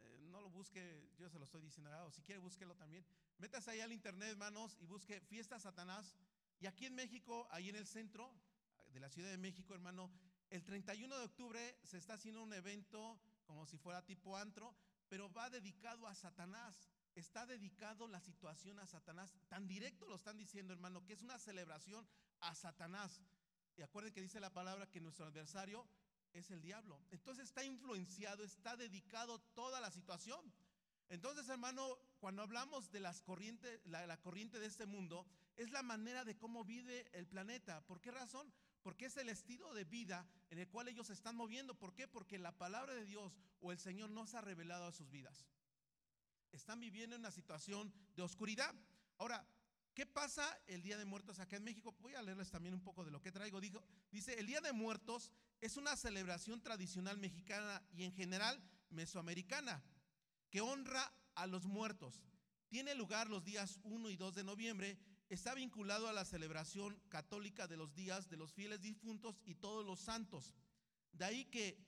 eh, no lo busque, yo se lo estoy diciendo, o si quiere búsquelo también. Métase ahí al internet, hermanos, y busque Fiesta Satanás. Y aquí en México, ahí en el centro de la Ciudad de México, hermano, el 31 de octubre se está haciendo un evento como si fuera tipo antro, pero va dedicado a Satanás. Está dedicado la situación a Satanás. Tan directo lo están diciendo, hermano, que es una celebración a Satanás. Y acuerden que dice la palabra que nuestro adversario es el diablo. Entonces está influenciado, está dedicado toda la situación. Entonces, hermano, cuando hablamos de las corrientes, la, corriente de este mundo, es la manera de cómo vive el planeta. ¿Por qué razón? Porque es el estilo de vida en el cual ellos se están moviendo. ¿Por qué? Porque la palabra de Dios o el Señor no se ha revelado a sus vidas. Están viviendo en una situación de oscuridad. Ahora, ¿qué pasa el Día de Muertos acá en México? Voy a leerles también un poco de lo que traigo. Dijo, dice, el Día de Muertos es una celebración tradicional mexicana y en general mesoamericana que honra a los muertos. Tiene lugar los días 1 y 2 de noviembre está vinculado a la celebración católica de los días de los fieles difuntos y todos los santos. De ahí que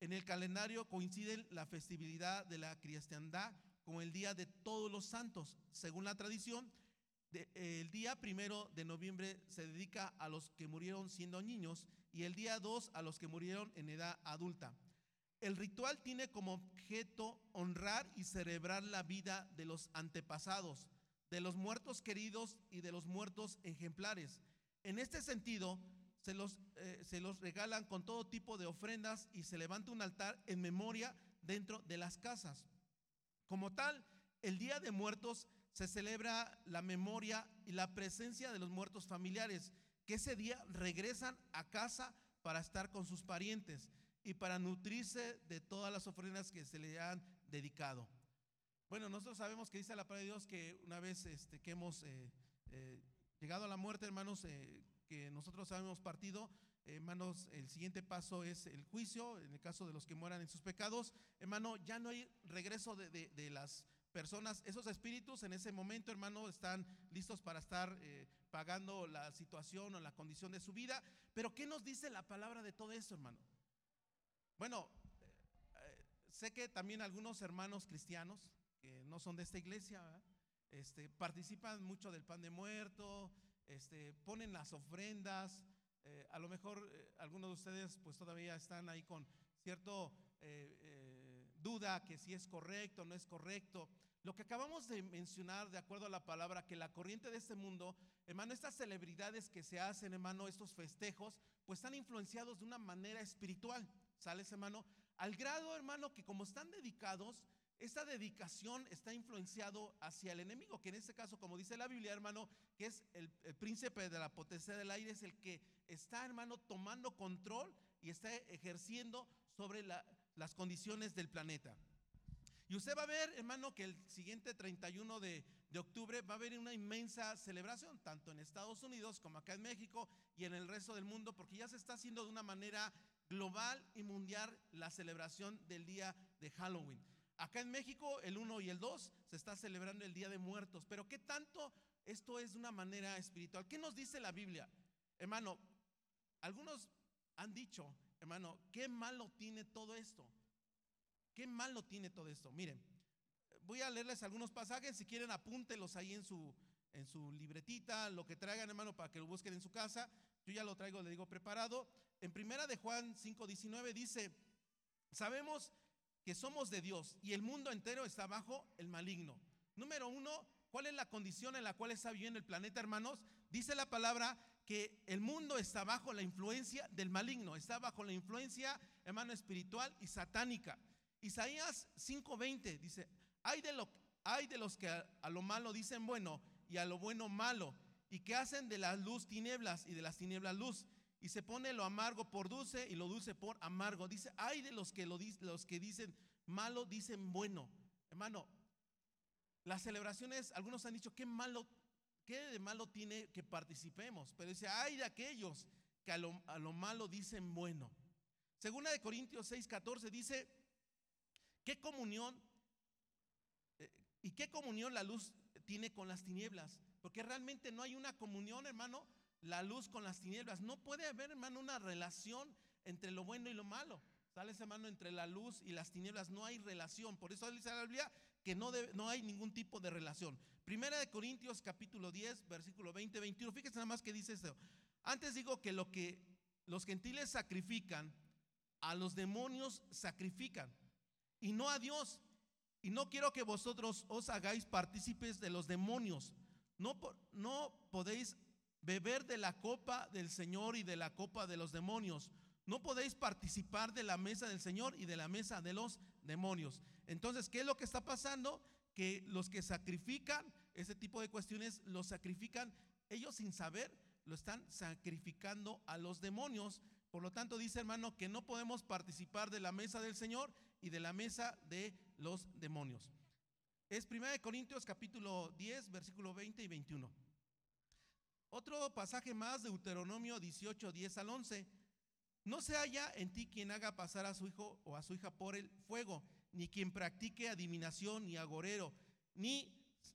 en el calendario coinciden la festividad de la cristiandad con el día de todos los santos. Según la tradición, el día primero de noviembre se dedica a los que murieron siendo niños y el día 2 a los que murieron en edad adulta. El ritual tiene como objeto honrar y celebrar la vida de los antepasados de los muertos queridos y de los muertos ejemplares. En este sentido, se los, eh, se los regalan con todo tipo de ofrendas y se levanta un altar en memoria dentro de las casas. Como tal, el Día de Muertos se celebra la memoria y la presencia de los muertos familiares, que ese día regresan a casa para estar con sus parientes y para nutrirse de todas las ofrendas que se le han dedicado. Bueno, nosotros sabemos que dice la palabra de Dios que una vez este, que hemos eh, eh, llegado a la muerte, hermanos, eh, que nosotros hemos partido, hermanos, el siguiente paso es el juicio, en el caso de los que mueran en sus pecados, hermano, ya no hay regreso de, las personas, esos espíritus en ese momento, hermano, están listos para estar pagando la situación o la condición de su vida. Pero ¿qué nos dice la palabra de todo eso, hermano? Bueno, sé que también algunos hermanos cristianos que no son de esta iglesia, este, participan mucho del pan de muerto, este, ponen las ofrendas. Eh, a lo mejor eh, algunos de ustedes pues todavía están ahí con cierto eh, duda que si es correcto o no es correcto. Lo que acabamos de mencionar, de acuerdo a la palabra, que la corriente de este mundo, hermano, estas celebridades que se hacen, hermano, estos festejos, pues están influenciados de una manera espiritual, ¿sales, hermano? Al grado, hermano, que como están dedicados, esta dedicación está influenciado hacia el enemigo, que en este caso, como dice la Biblia, hermano, que es el, príncipe de la potencia del aire, es el que está, hermano, tomando control y está ejerciendo sobre las condiciones del planeta. Y usted va a ver, hermano, que el siguiente 31 de, de, octubre va a haber una inmensa celebración, tanto en Estados Unidos como acá en México y en el resto del mundo, porque ya se está haciendo de una manera global y mundial la celebración del día de Halloween. Acá en México, el 1 y el 2 se está celebrando el Día de Muertos. Pero ¿qué tanto esto es de una manera espiritual? ¿Qué nos dice la Biblia? Hermano, algunos han dicho, hermano, ¿qué malo tiene todo esto? ¿Qué malo tiene todo esto? Miren, voy a leerles algunos pasajes, si quieren apúntelos ahí en su, en su libretita, lo que traigan, hermano, para que lo busquen en su casa. Yo ya lo traigo, le digo, preparado. En primera de Juan 5:19 dice, sabemos que somos de Dios y el mundo entero está bajo el maligno. Número uno, ¿cuál es la condición en la cual está viviendo el planeta, hermanos? Dice la palabra que el mundo está bajo la influencia del maligno, está bajo la influencia, hermano, espiritual y satánica. Isaías 5:20 dice, hay de, lo, hay de los que a, a lo malo dicen bueno y a lo bueno malo, y que hacen de la luz tinieblas y de las tinieblas luz y se pone lo amargo por dulce y lo dulce por amargo. Dice, hay de los que, lo, los que dicen malo, dicen bueno. Hermano, las celebraciones, algunos han dicho, ¿qué malo, qué de malo tiene que participemos? Pero dice, hay de aquellos que a lo, malo dicen bueno. Segunda de Corintios 6, 14 dice, ¿qué comunión eh, y qué comunión la luz tiene con las tinieblas? Porque realmente no hay una comunión, hermano, la luz con las tinieblas. No puede haber, hermano, una relación entre lo bueno y lo malo. ¿Sales, hermano? Entre la luz y las tinieblas no hay relación. Por eso dice la Biblia que no, no hay ningún tipo de relación. Primera de Corintios capítulo 10, versículo 20, 21. Fíjese nada más que dice esto. Antes digo que lo que los gentiles sacrifican, a los demonios sacrifican y no a Dios. Y no quiero que vosotros os hagáis partícipes de los demonios. No, no podéis beber de la copa del Señor y de la copa de los demonios. No podéis participar de la mesa del Señor y de la mesa de los demonios. Entonces, ¿qué es lo que está pasando? Que los que sacrifican ese tipo de cuestiones, los sacrifican ellos sin saber lo están sacrificando a los demonios. Por lo tanto, dice hermano que no podemos participar de la mesa del Señor y de la mesa de los demonios. Es 1 Corintios capítulo 10, versículo 20 y 21. Otro pasaje más de Deuteronomio 18, 10 al 11. No se haya en ti quien haga pasar a su hijo o a su hija por el fuego, ni quien practique adivinación, ni agorero, ni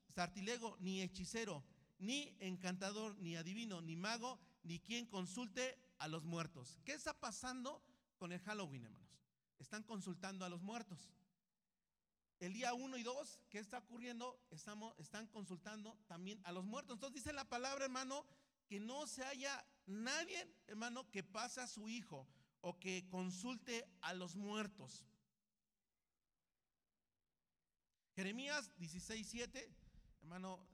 sartilego, ni hechicero, ni encantador, ni adivino, ni mago, ni quien consulte a los muertos. ¿Qué está pasando con el Halloween, hermanos? Están consultando a los muertos. El día 1 y 2, ¿qué está ocurriendo? Estamos, están consultando también a los muertos. Entonces dice la palabra, hermano, que no se haya nadie, hermano, que pase a su hijo o que consulte a los muertos. Jeremías 16, 7, hermano,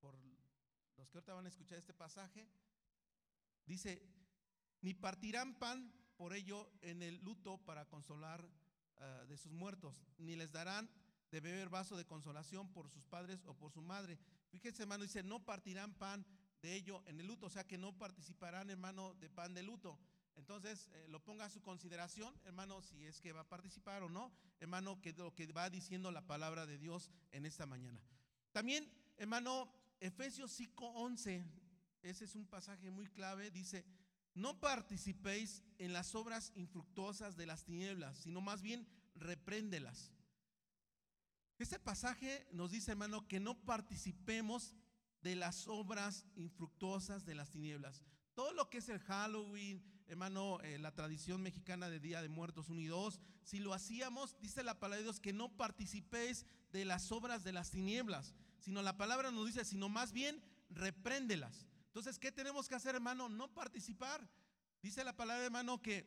por los que ahorita van a escuchar este pasaje, dice, ni partirán pan por ello en el luto para consolar ah, de sus muertos, ni les darán de beber vaso de consolación por sus padres o por su madre. Fíjense, hermano, dice, no partirán pan de ello en el luto, o sea que no participarán, hermano, de pan de luto. Entonces, eh, lo ponga a su consideración, hermano, si es que va a participar o no, hermano, que lo que va diciendo la palabra de Dios en esta mañana. También, hermano, Efesios 5:11, ese es un pasaje muy clave, dice, no participéis en las obras infructuosas de las tinieblas, sino más bien repréndelas. Este pasaje nos dice, hermano, que no participemos de las obras infructuosas de las tinieblas. Todo lo que es el Halloween, hermano, eh, la tradición mexicana de Día de Muertos 1 y 2, si lo hacíamos, dice la palabra de Dios, que no participéis de las obras de las tinieblas, sino la palabra nos dice, sino más bien repréndelas. Entonces, ¿qué tenemos que hacer, hermano? No participar. Dice la palabra, hermano, que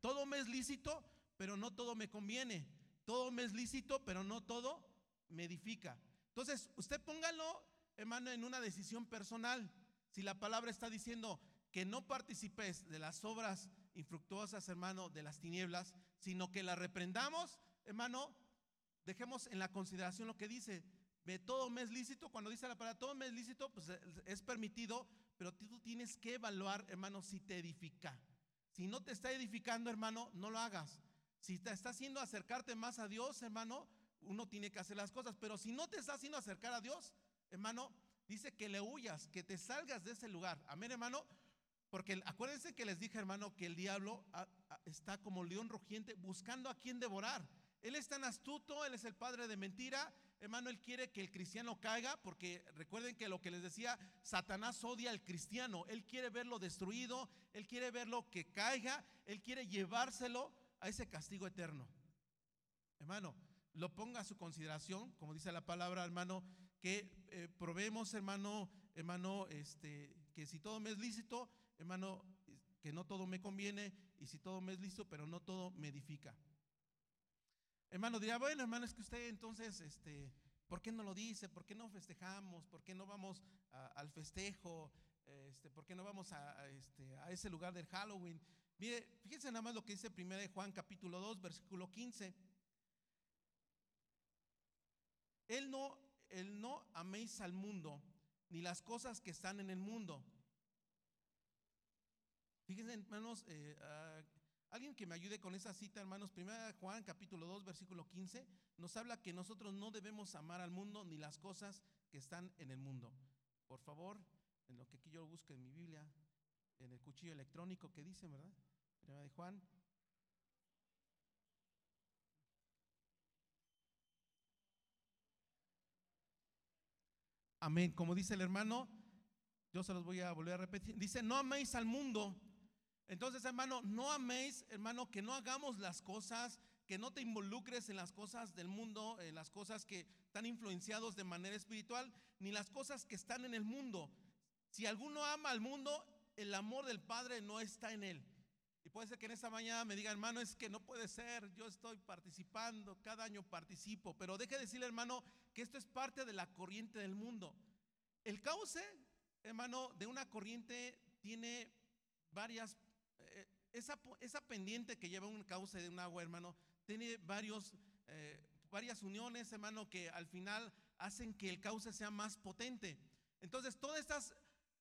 todo me es lícito, pero no todo me conviene. Todo me es lícito, pero no todo me edifica. Entonces, usted póngalo, hermano, en una decisión personal. Si la palabra está diciendo, que no participes de las obras infructuosas, hermano, de las tinieblas, sino que la reprendamos, hermano, dejemos en la consideración lo que dice. Todo me es lícito, cuando dice la palabra todo me es lícito, pues eh, es permitido, pero tú tienes que evaluar, hermano, si te edifica. Si no te está edificando, hermano, no lo hagas. Si te está haciendo acercarte más a Dios, hermano, uno tiene que hacer las cosas. Pero si no te está haciendo acercar a Dios, hermano, dice que le huyas, que te salgas de ese lugar. Amén, hermano. Porque acuérdense que les dije, hermano, que el diablo ah, ah, está como león rugiente buscando a quien devorar. Él es tan astuto, él es el padre de mentira. Hermano, él quiere que el cristiano caiga, porque recuerden que lo que les decía, Satanás odia al cristiano. Él quiere verlo destruido, él quiere verlo que caiga, él quiere llevárselo a ese castigo eterno. Hermano, lo ponga a su consideración, como dice la palabra, hermano, que eh, probemos, hermano, hermano, este, que si todo me es lícito, hermano, que no todo me conviene y si todo me es listo, pero no todo me edifica. Hermano dirá, bueno, hermano, es que usted entonces, este, ¿por qué no lo dice? ¿Por qué no festejamos? ¿Por qué no vamos al festejo? Este, ¿Por qué no vamos a, este, a ese lugar del Halloween? Mire, fíjense nada más lo que dice 1 Juan capítulo 2, versículo 15. Él no, él no améis al mundo, ni las cosas que están en el mundo. Fíjense, hermanos, eh, ah, alguien que me ayude con esa cita, hermanos. Primera Juan, capítulo 2, versículo 15, nos habla que nosotros no debemos amar al mundo ni las cosas que están en el mundo. Por favor, en lo que aquí yo busco en mi Biblia, en el cuchillo electrónico que dice, ¿verdad? Primera de Juan. Amén. Como dice el hermano, yo se los voy a volver a repetir. Dice, no améis al mundo entonces, hermano, no améis, hermano, que no hagamos las cosas, que no te involucres en las cosas del mundo, en las cosas que están influenciados de manera espiritual, ni las cosas que están en el mundo. Si alguno ama al mundo, el amor del Padre no está en él. Y puede ser que en esta mañana me diga, hermano, es que no puede ser, yo estoy participando, cada año participo, pero deje de decirle, hermano, que esto es parte de la corriente del mundo. El cauce, hermano, de una corriente tiene varias esa, esa pendiente que lleva un cauce de un agua, hermano, tiene varios, eh, varias uniones, hermano, que al final hacen que el cauce sea más potente. Entonces, todos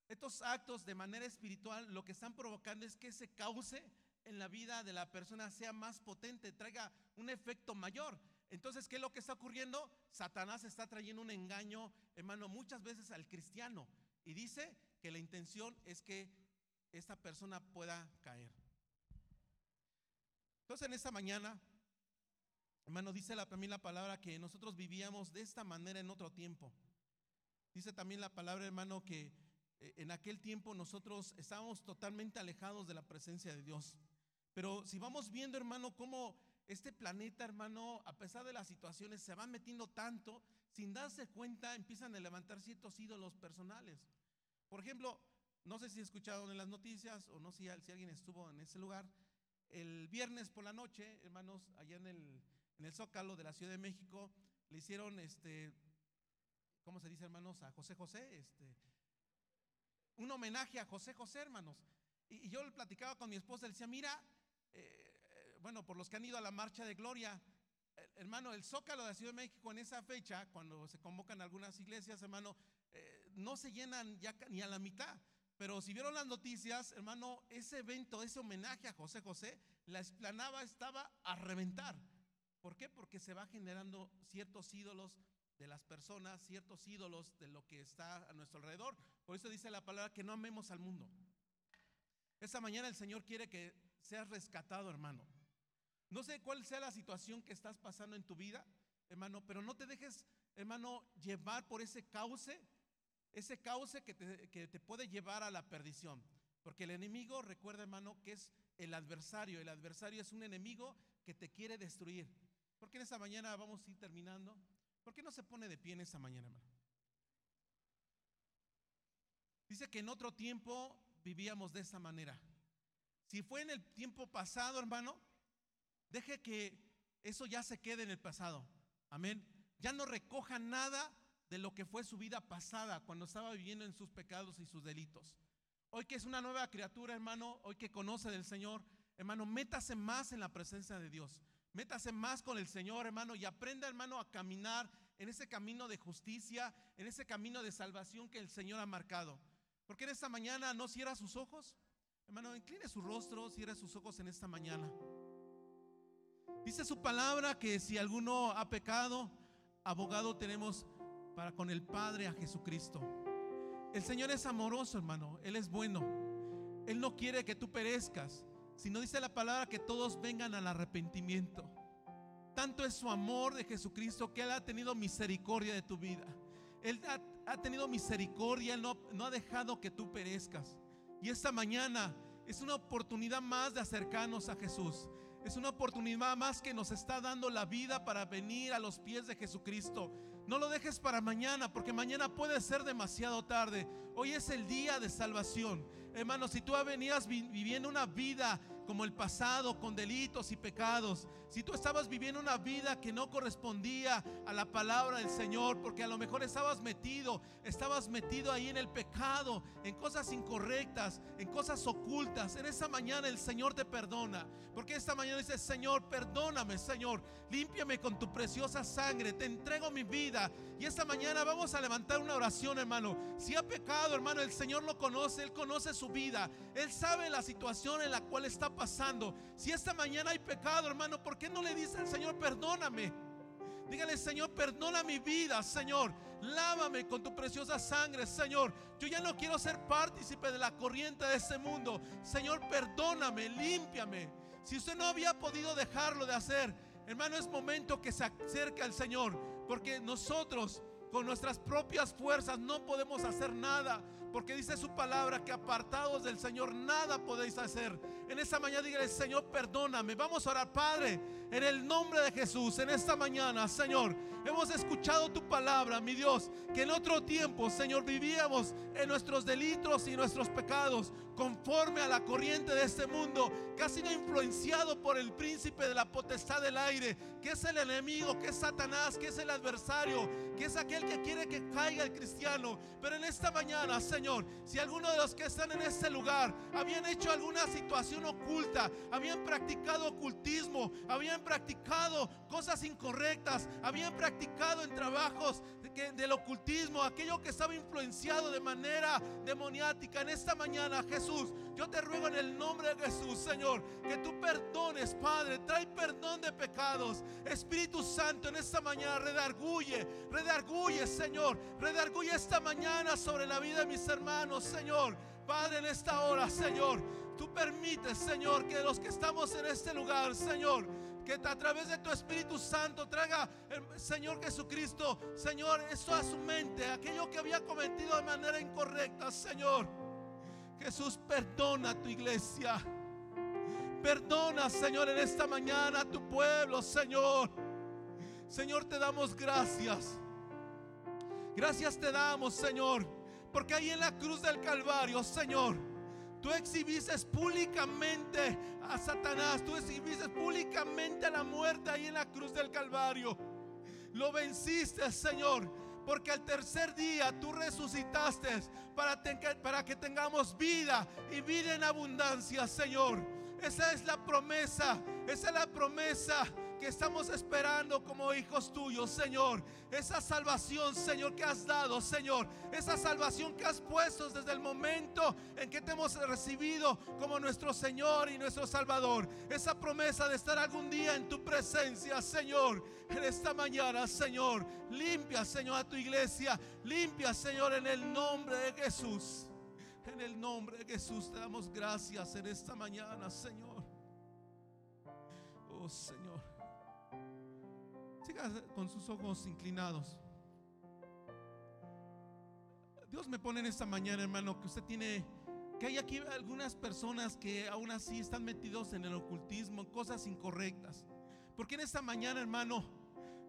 estos actos de manera espiritual lo que están provocando es que ese cauce en la vida de la persona sea más potente, traiga un efecto mayor. Entonces, ¿qué es lo que está ocurriendo? Satanás está trayendo un engaño, hermano, muchas veces al cristiano. Y dice que la intención es que esta persona pueda caer. Entonces, en esta mañana, hermano, dice la, también la palabra que nosotros vivíamos de esta manera en otro tiempo. Dice también la palabra, hermano, que eh, en aquel tiempo nosotros estábamos totalmente alejados de la presencia de Dios. Pero si vamos viendo, hermano, cómo este planeta, hermano, a pesar de las situaciones, se va metiendo tanto, sin darse cuenta, empiezan a levantar ciertos ídolos personales. Por ejemplo, no sé si escucharon en las noticias o no sé si alguien estuvo en ese lugar. El viernes por la noche, hermanos, allá en el, en el Zócalo de la Ciudad de México, le hicieron, este, ¿cómo se dice, hermanos? A José José, este, un homenaje a José José, hermanos. Y, yo le platicaba con mi esposa, le decía, mira, eh, bueno, por los que han ido a la marcha de gloria, eh, hermano, el Zócalo de la Ciudad de México en esa fecha, cuando se convocan algunas iglesias, hermano, eh, no se llenan ya ni a la mitad. Pero si vieron las noticias, hermano, ese evento, ese homenaje a José José, la explanaba estaba a reventar. ¿Por qué? Porque se va generando ciertos ídolos de las personas, ciertos ídolos de lo que está a nuestro alrededor. Por eso dice la palabra que no amemos al mundo. Esta mañana el Señor quiere que seas rescatado, hermano. No sé cuál sea la situación que estás pasando en tu vida, hermano, pero no te dejes, hermano, llevar por ese cauce, ese cauce que te, puede llevar a la perdición. Porque el enemigo, recuerda, hermano, que es el adversario. El adversario es un enemigo que te quiere destruir. ¿Por qué en esta mañana vamos a ir terminando? ¿Por qué no se pone de pie en esta mañana, hermano? Dice que en otro tiempo vivíamos de esta manera. Si fue en el tiempo pasado, hermano, Deje que eso ya se quede en el pasado. Amén. Ya no recoja nada de lo que fue su vida pasada cuando estaba viviendo en sus pecados y sus delitos. Hoy que es una nueva criatura, hermano, hoy que conoce del Señor, hermano, métase más en la presencia de Dios. Métase más con el Señor, hermano, y aprenda, hermano, a caminar en ese camino de justicia, en ese camino de salvación que el Señor ha marcado. Porque en esta mañana no cierra sus ojos. Hermano, incline su rostro, cierre sus ojos en esta mañana. Dice su palabra que si alguno ha pecado, abogado tenemos para con el Padre a Jesucristo. El Señor es amoroso, hermano. Él es bueno. Él no quiere que tú perezcas, sino dice la palabra que todos vengan al arrepentimiento. Tanto es su amor de Jesucristo que Él ha tenido misericordia de tu vida. Él ha, tenido misericordia, Él no, no ha dejado que tú perezcas. Y esta mañana es una oportunidad más de acercarnos a Jesús. Es una oportunidad más que nos está dando la vida para venir a los pies de Jesucristo. No lo dejes para mañana, porque mañana puede ser demasiado tarde. Hoy es el día de salvación. Hermano, si tú venías viviendo una vida como el pasado, con delitos y pecados, si tú estabas viviendo una vida que no correspondía a la palabra del Señor, porque a lo mejor estabas metido, estabas metido ahí en el pecado, en cosas incorrectas, en cosas ocultas, en esa mañana el Señor te perdona. Porque esta mañana dice, Señor, perdóname, Señor, límpiame con tu preciosa sangre, te entrego mi vida. Y esta mañana vamos a levantar una oración, hermano. Si ha pecado, hermano, el Señor lo conoce, Él conoce su vida, Él sabe la situación en la cual está pasando. Si esta mañana hay pecado, hermano, ¿por qué no le dice al Señor, perdóname? Dígale, Señor, perdona mi vida, Señor. Lávame con tu preciosa sangre, Señor. Yo ya no quiero ser partícipe de la corriente de este mundo. Señor, perdóname, límpiame. Si usted no había podido dejarlo de hacer, hermano, es momento que se acerque al Señor. Porque nosotros, con nuestras propias fuerzas, no podemos hacer nada. Porque dice su palabra que apartados del Señor nada podéis hacer. En esta mañana dígale, Señor, perdóname. Vamos a orar, Padre, en el nombre de Jesús. En esta mañana, Señor, hemos escuchado tu palabra, mi Dios, que en otro tiempo, Señor, vivíamos en nuestros delitos y nuestros pecados conforme a la corriente de este mundo, casi no influenciado por el príncipe de la potestad del aire, que es el enemigo, que es Satanás, que es el adversario, que es aquel que quiere que caiga el cristiano. Pero en esta mañana, Señor, si alguno de los que están en este lugar habían hecho alguna situación oculta, habían practicado ocultismo, habían practicado cosas incorrectas, habían practicado en trabajos del ocultismo, aquello que estaba influenciado de manera demoniática. En esta mañana, Jesús, yo te ruego en el nombre de Jesús, Señor, que tú perdones, Padre, trae perdón de pecados. Espíritu Santo, en esta mañana, redarguye, redarguye, Señor, redarguye esta mañana sobre la vida de mis hermanos, Señor. Padre, en esta hora, Señor, tú permites, Señor, que los que estamos en este lugar, Señor, que a través de tu Espíritu Santo traiga, Señor Jesucristo, Señor, eso a su mente, aquello que había cometido de manera incorrecta, Señor. Jesús, perdona a tu iglesia. Perdona, Señor, en esta mañana a tu pueblo, Señor. Señor, te damos gracias. Gracias te damos, Señor, porque ahí en la cruz del Calvario, Señor, tú exhibiste públicamente a Satanás, tú exhibiste públicamente a la muerte ahí en la cruz del Calvario. Lo venciste, Señor, porque al tercer día tú resucitaste para, para que tengamos vida y vida en abundancia, Señor. Esa es la promesa, esa es la promesa que estamos esperando como hijos tuyos, Señor. Esa salvación, Señor, que has dado, Señor. Esa salvación que has puesto desde el momento en que te hemos recibido como nuestro Señor y nuestro Salvador. Esa promesa de estar algún día en tu presencia, Señor. En esta mañana, Señor. Limpia, Señor, a tu iglesia. Limpia, Señor, en el nombre de Jesús. En el nombre de Jesús te damos gracias en esta mañana, Señor. Oh Señor. Siga con sus ojos inclinados. Dios me pone en esta mañana, hermano, que usted tiene, que hay aquí algunas personas que aún así están metidos en el ocultismo, cosas incorrectas. Porque en esta mañana, hermano,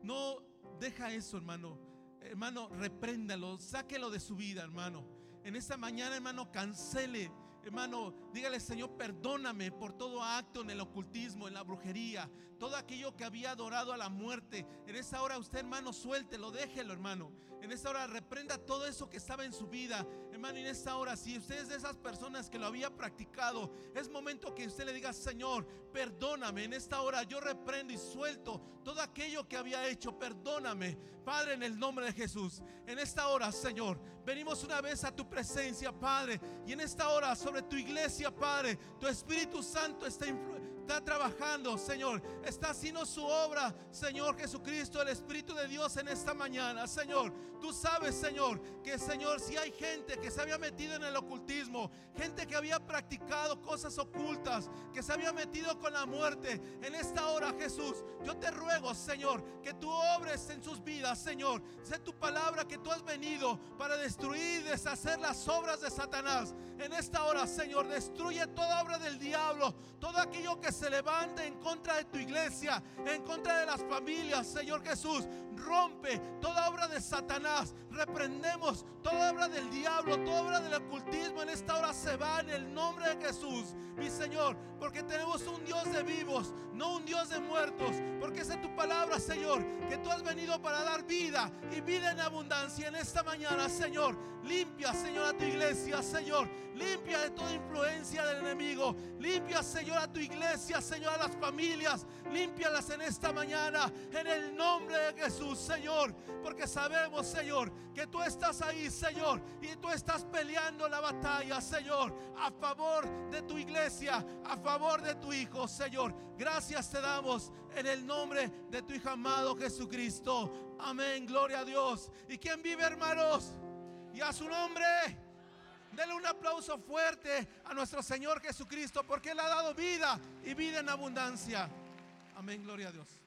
no deja eso, hermano. Hermano, repréndalo, sáquelo de su vida, hermano. En esta mañana, hermano, cancele Hermano, dígale, Señor, perdóname por todo acto en el ocultismo, en la brujería, todo aquello que había adorado a la muerte. En esta hora usted, hermano, suéltelo, déjelo, hermano. En esta hora reprenda todo eso que estaba en su vida. Hermano, en esta hora, si usted es de esas personas que lo había practicado, es momento que usted le diga, Señor, perdóname. En esta hora yo reprendo y suelto todo aquello que había hecho. Perdóname, Padre, en el nombre de Jesús. En esta hora, Señor, venimos una vez a tu presencia, Padre. Y en esta hora, sobre tu iglesia, Padre, tu Espíritu Santo está influyendo está trabajando, Señor. Está haciendo su obra, Señor Jesucristo, el Espíritu de Dios en esta mañana, Señor. Tú sabes, Señor, que, Señor, si hay gente que se había metido en el ocultismo, gente que había practicado cosas ocultas, que se había metido con la muerte, en esta hora, Jesús, yo te ruego, Señor, que tú obres en sus vidas, Señor. Sé tu palabra que tú has venido para destruir y deshacer las obras de Satanás. En esta hora, Señor, destruye toda obra del diablo, todo aquello que se levante en contra de tu iglesia, en contra de las familias, Señor Jesús. Rompe toda obra de Satanás. Reprendemos toda obra del diablo, toda obra del ocultismo. En esta hora se va en el nombre de Jesús, mi Señor. Porque tenemos un Dios de vivos, no un Dios de muertos. Porque esa es tu palabra, Señor. Que tú has venido para dar vida y vida en abundancia en esta mañana, Señor. Limpia, Señor, a tu iglesia, Señor. Limpia de toda influencia del enemigo. Limpia, Señor, a tu iglesia, Señor, a las familias. Límpialas en esta mañana. En el nombre de Jesús, Señor. Porque sabemos, Señor, que tú estás ahí, Señor. Y tú estás peleando la batalla, Señor. A favor de tu iglesia. A favor de tu Hijo, Señor. Gracias te damos en el nombre de tu Hijo amado Jesucristo. Amén. Gloria a Dios. ¿Y quién vive, hermanos? Y a su nombre. Dele un aplauso fuerte a nuestro Señor Jesucristo porque Él ha dado vida y vida en abundancia. Amén, gloria a Dios.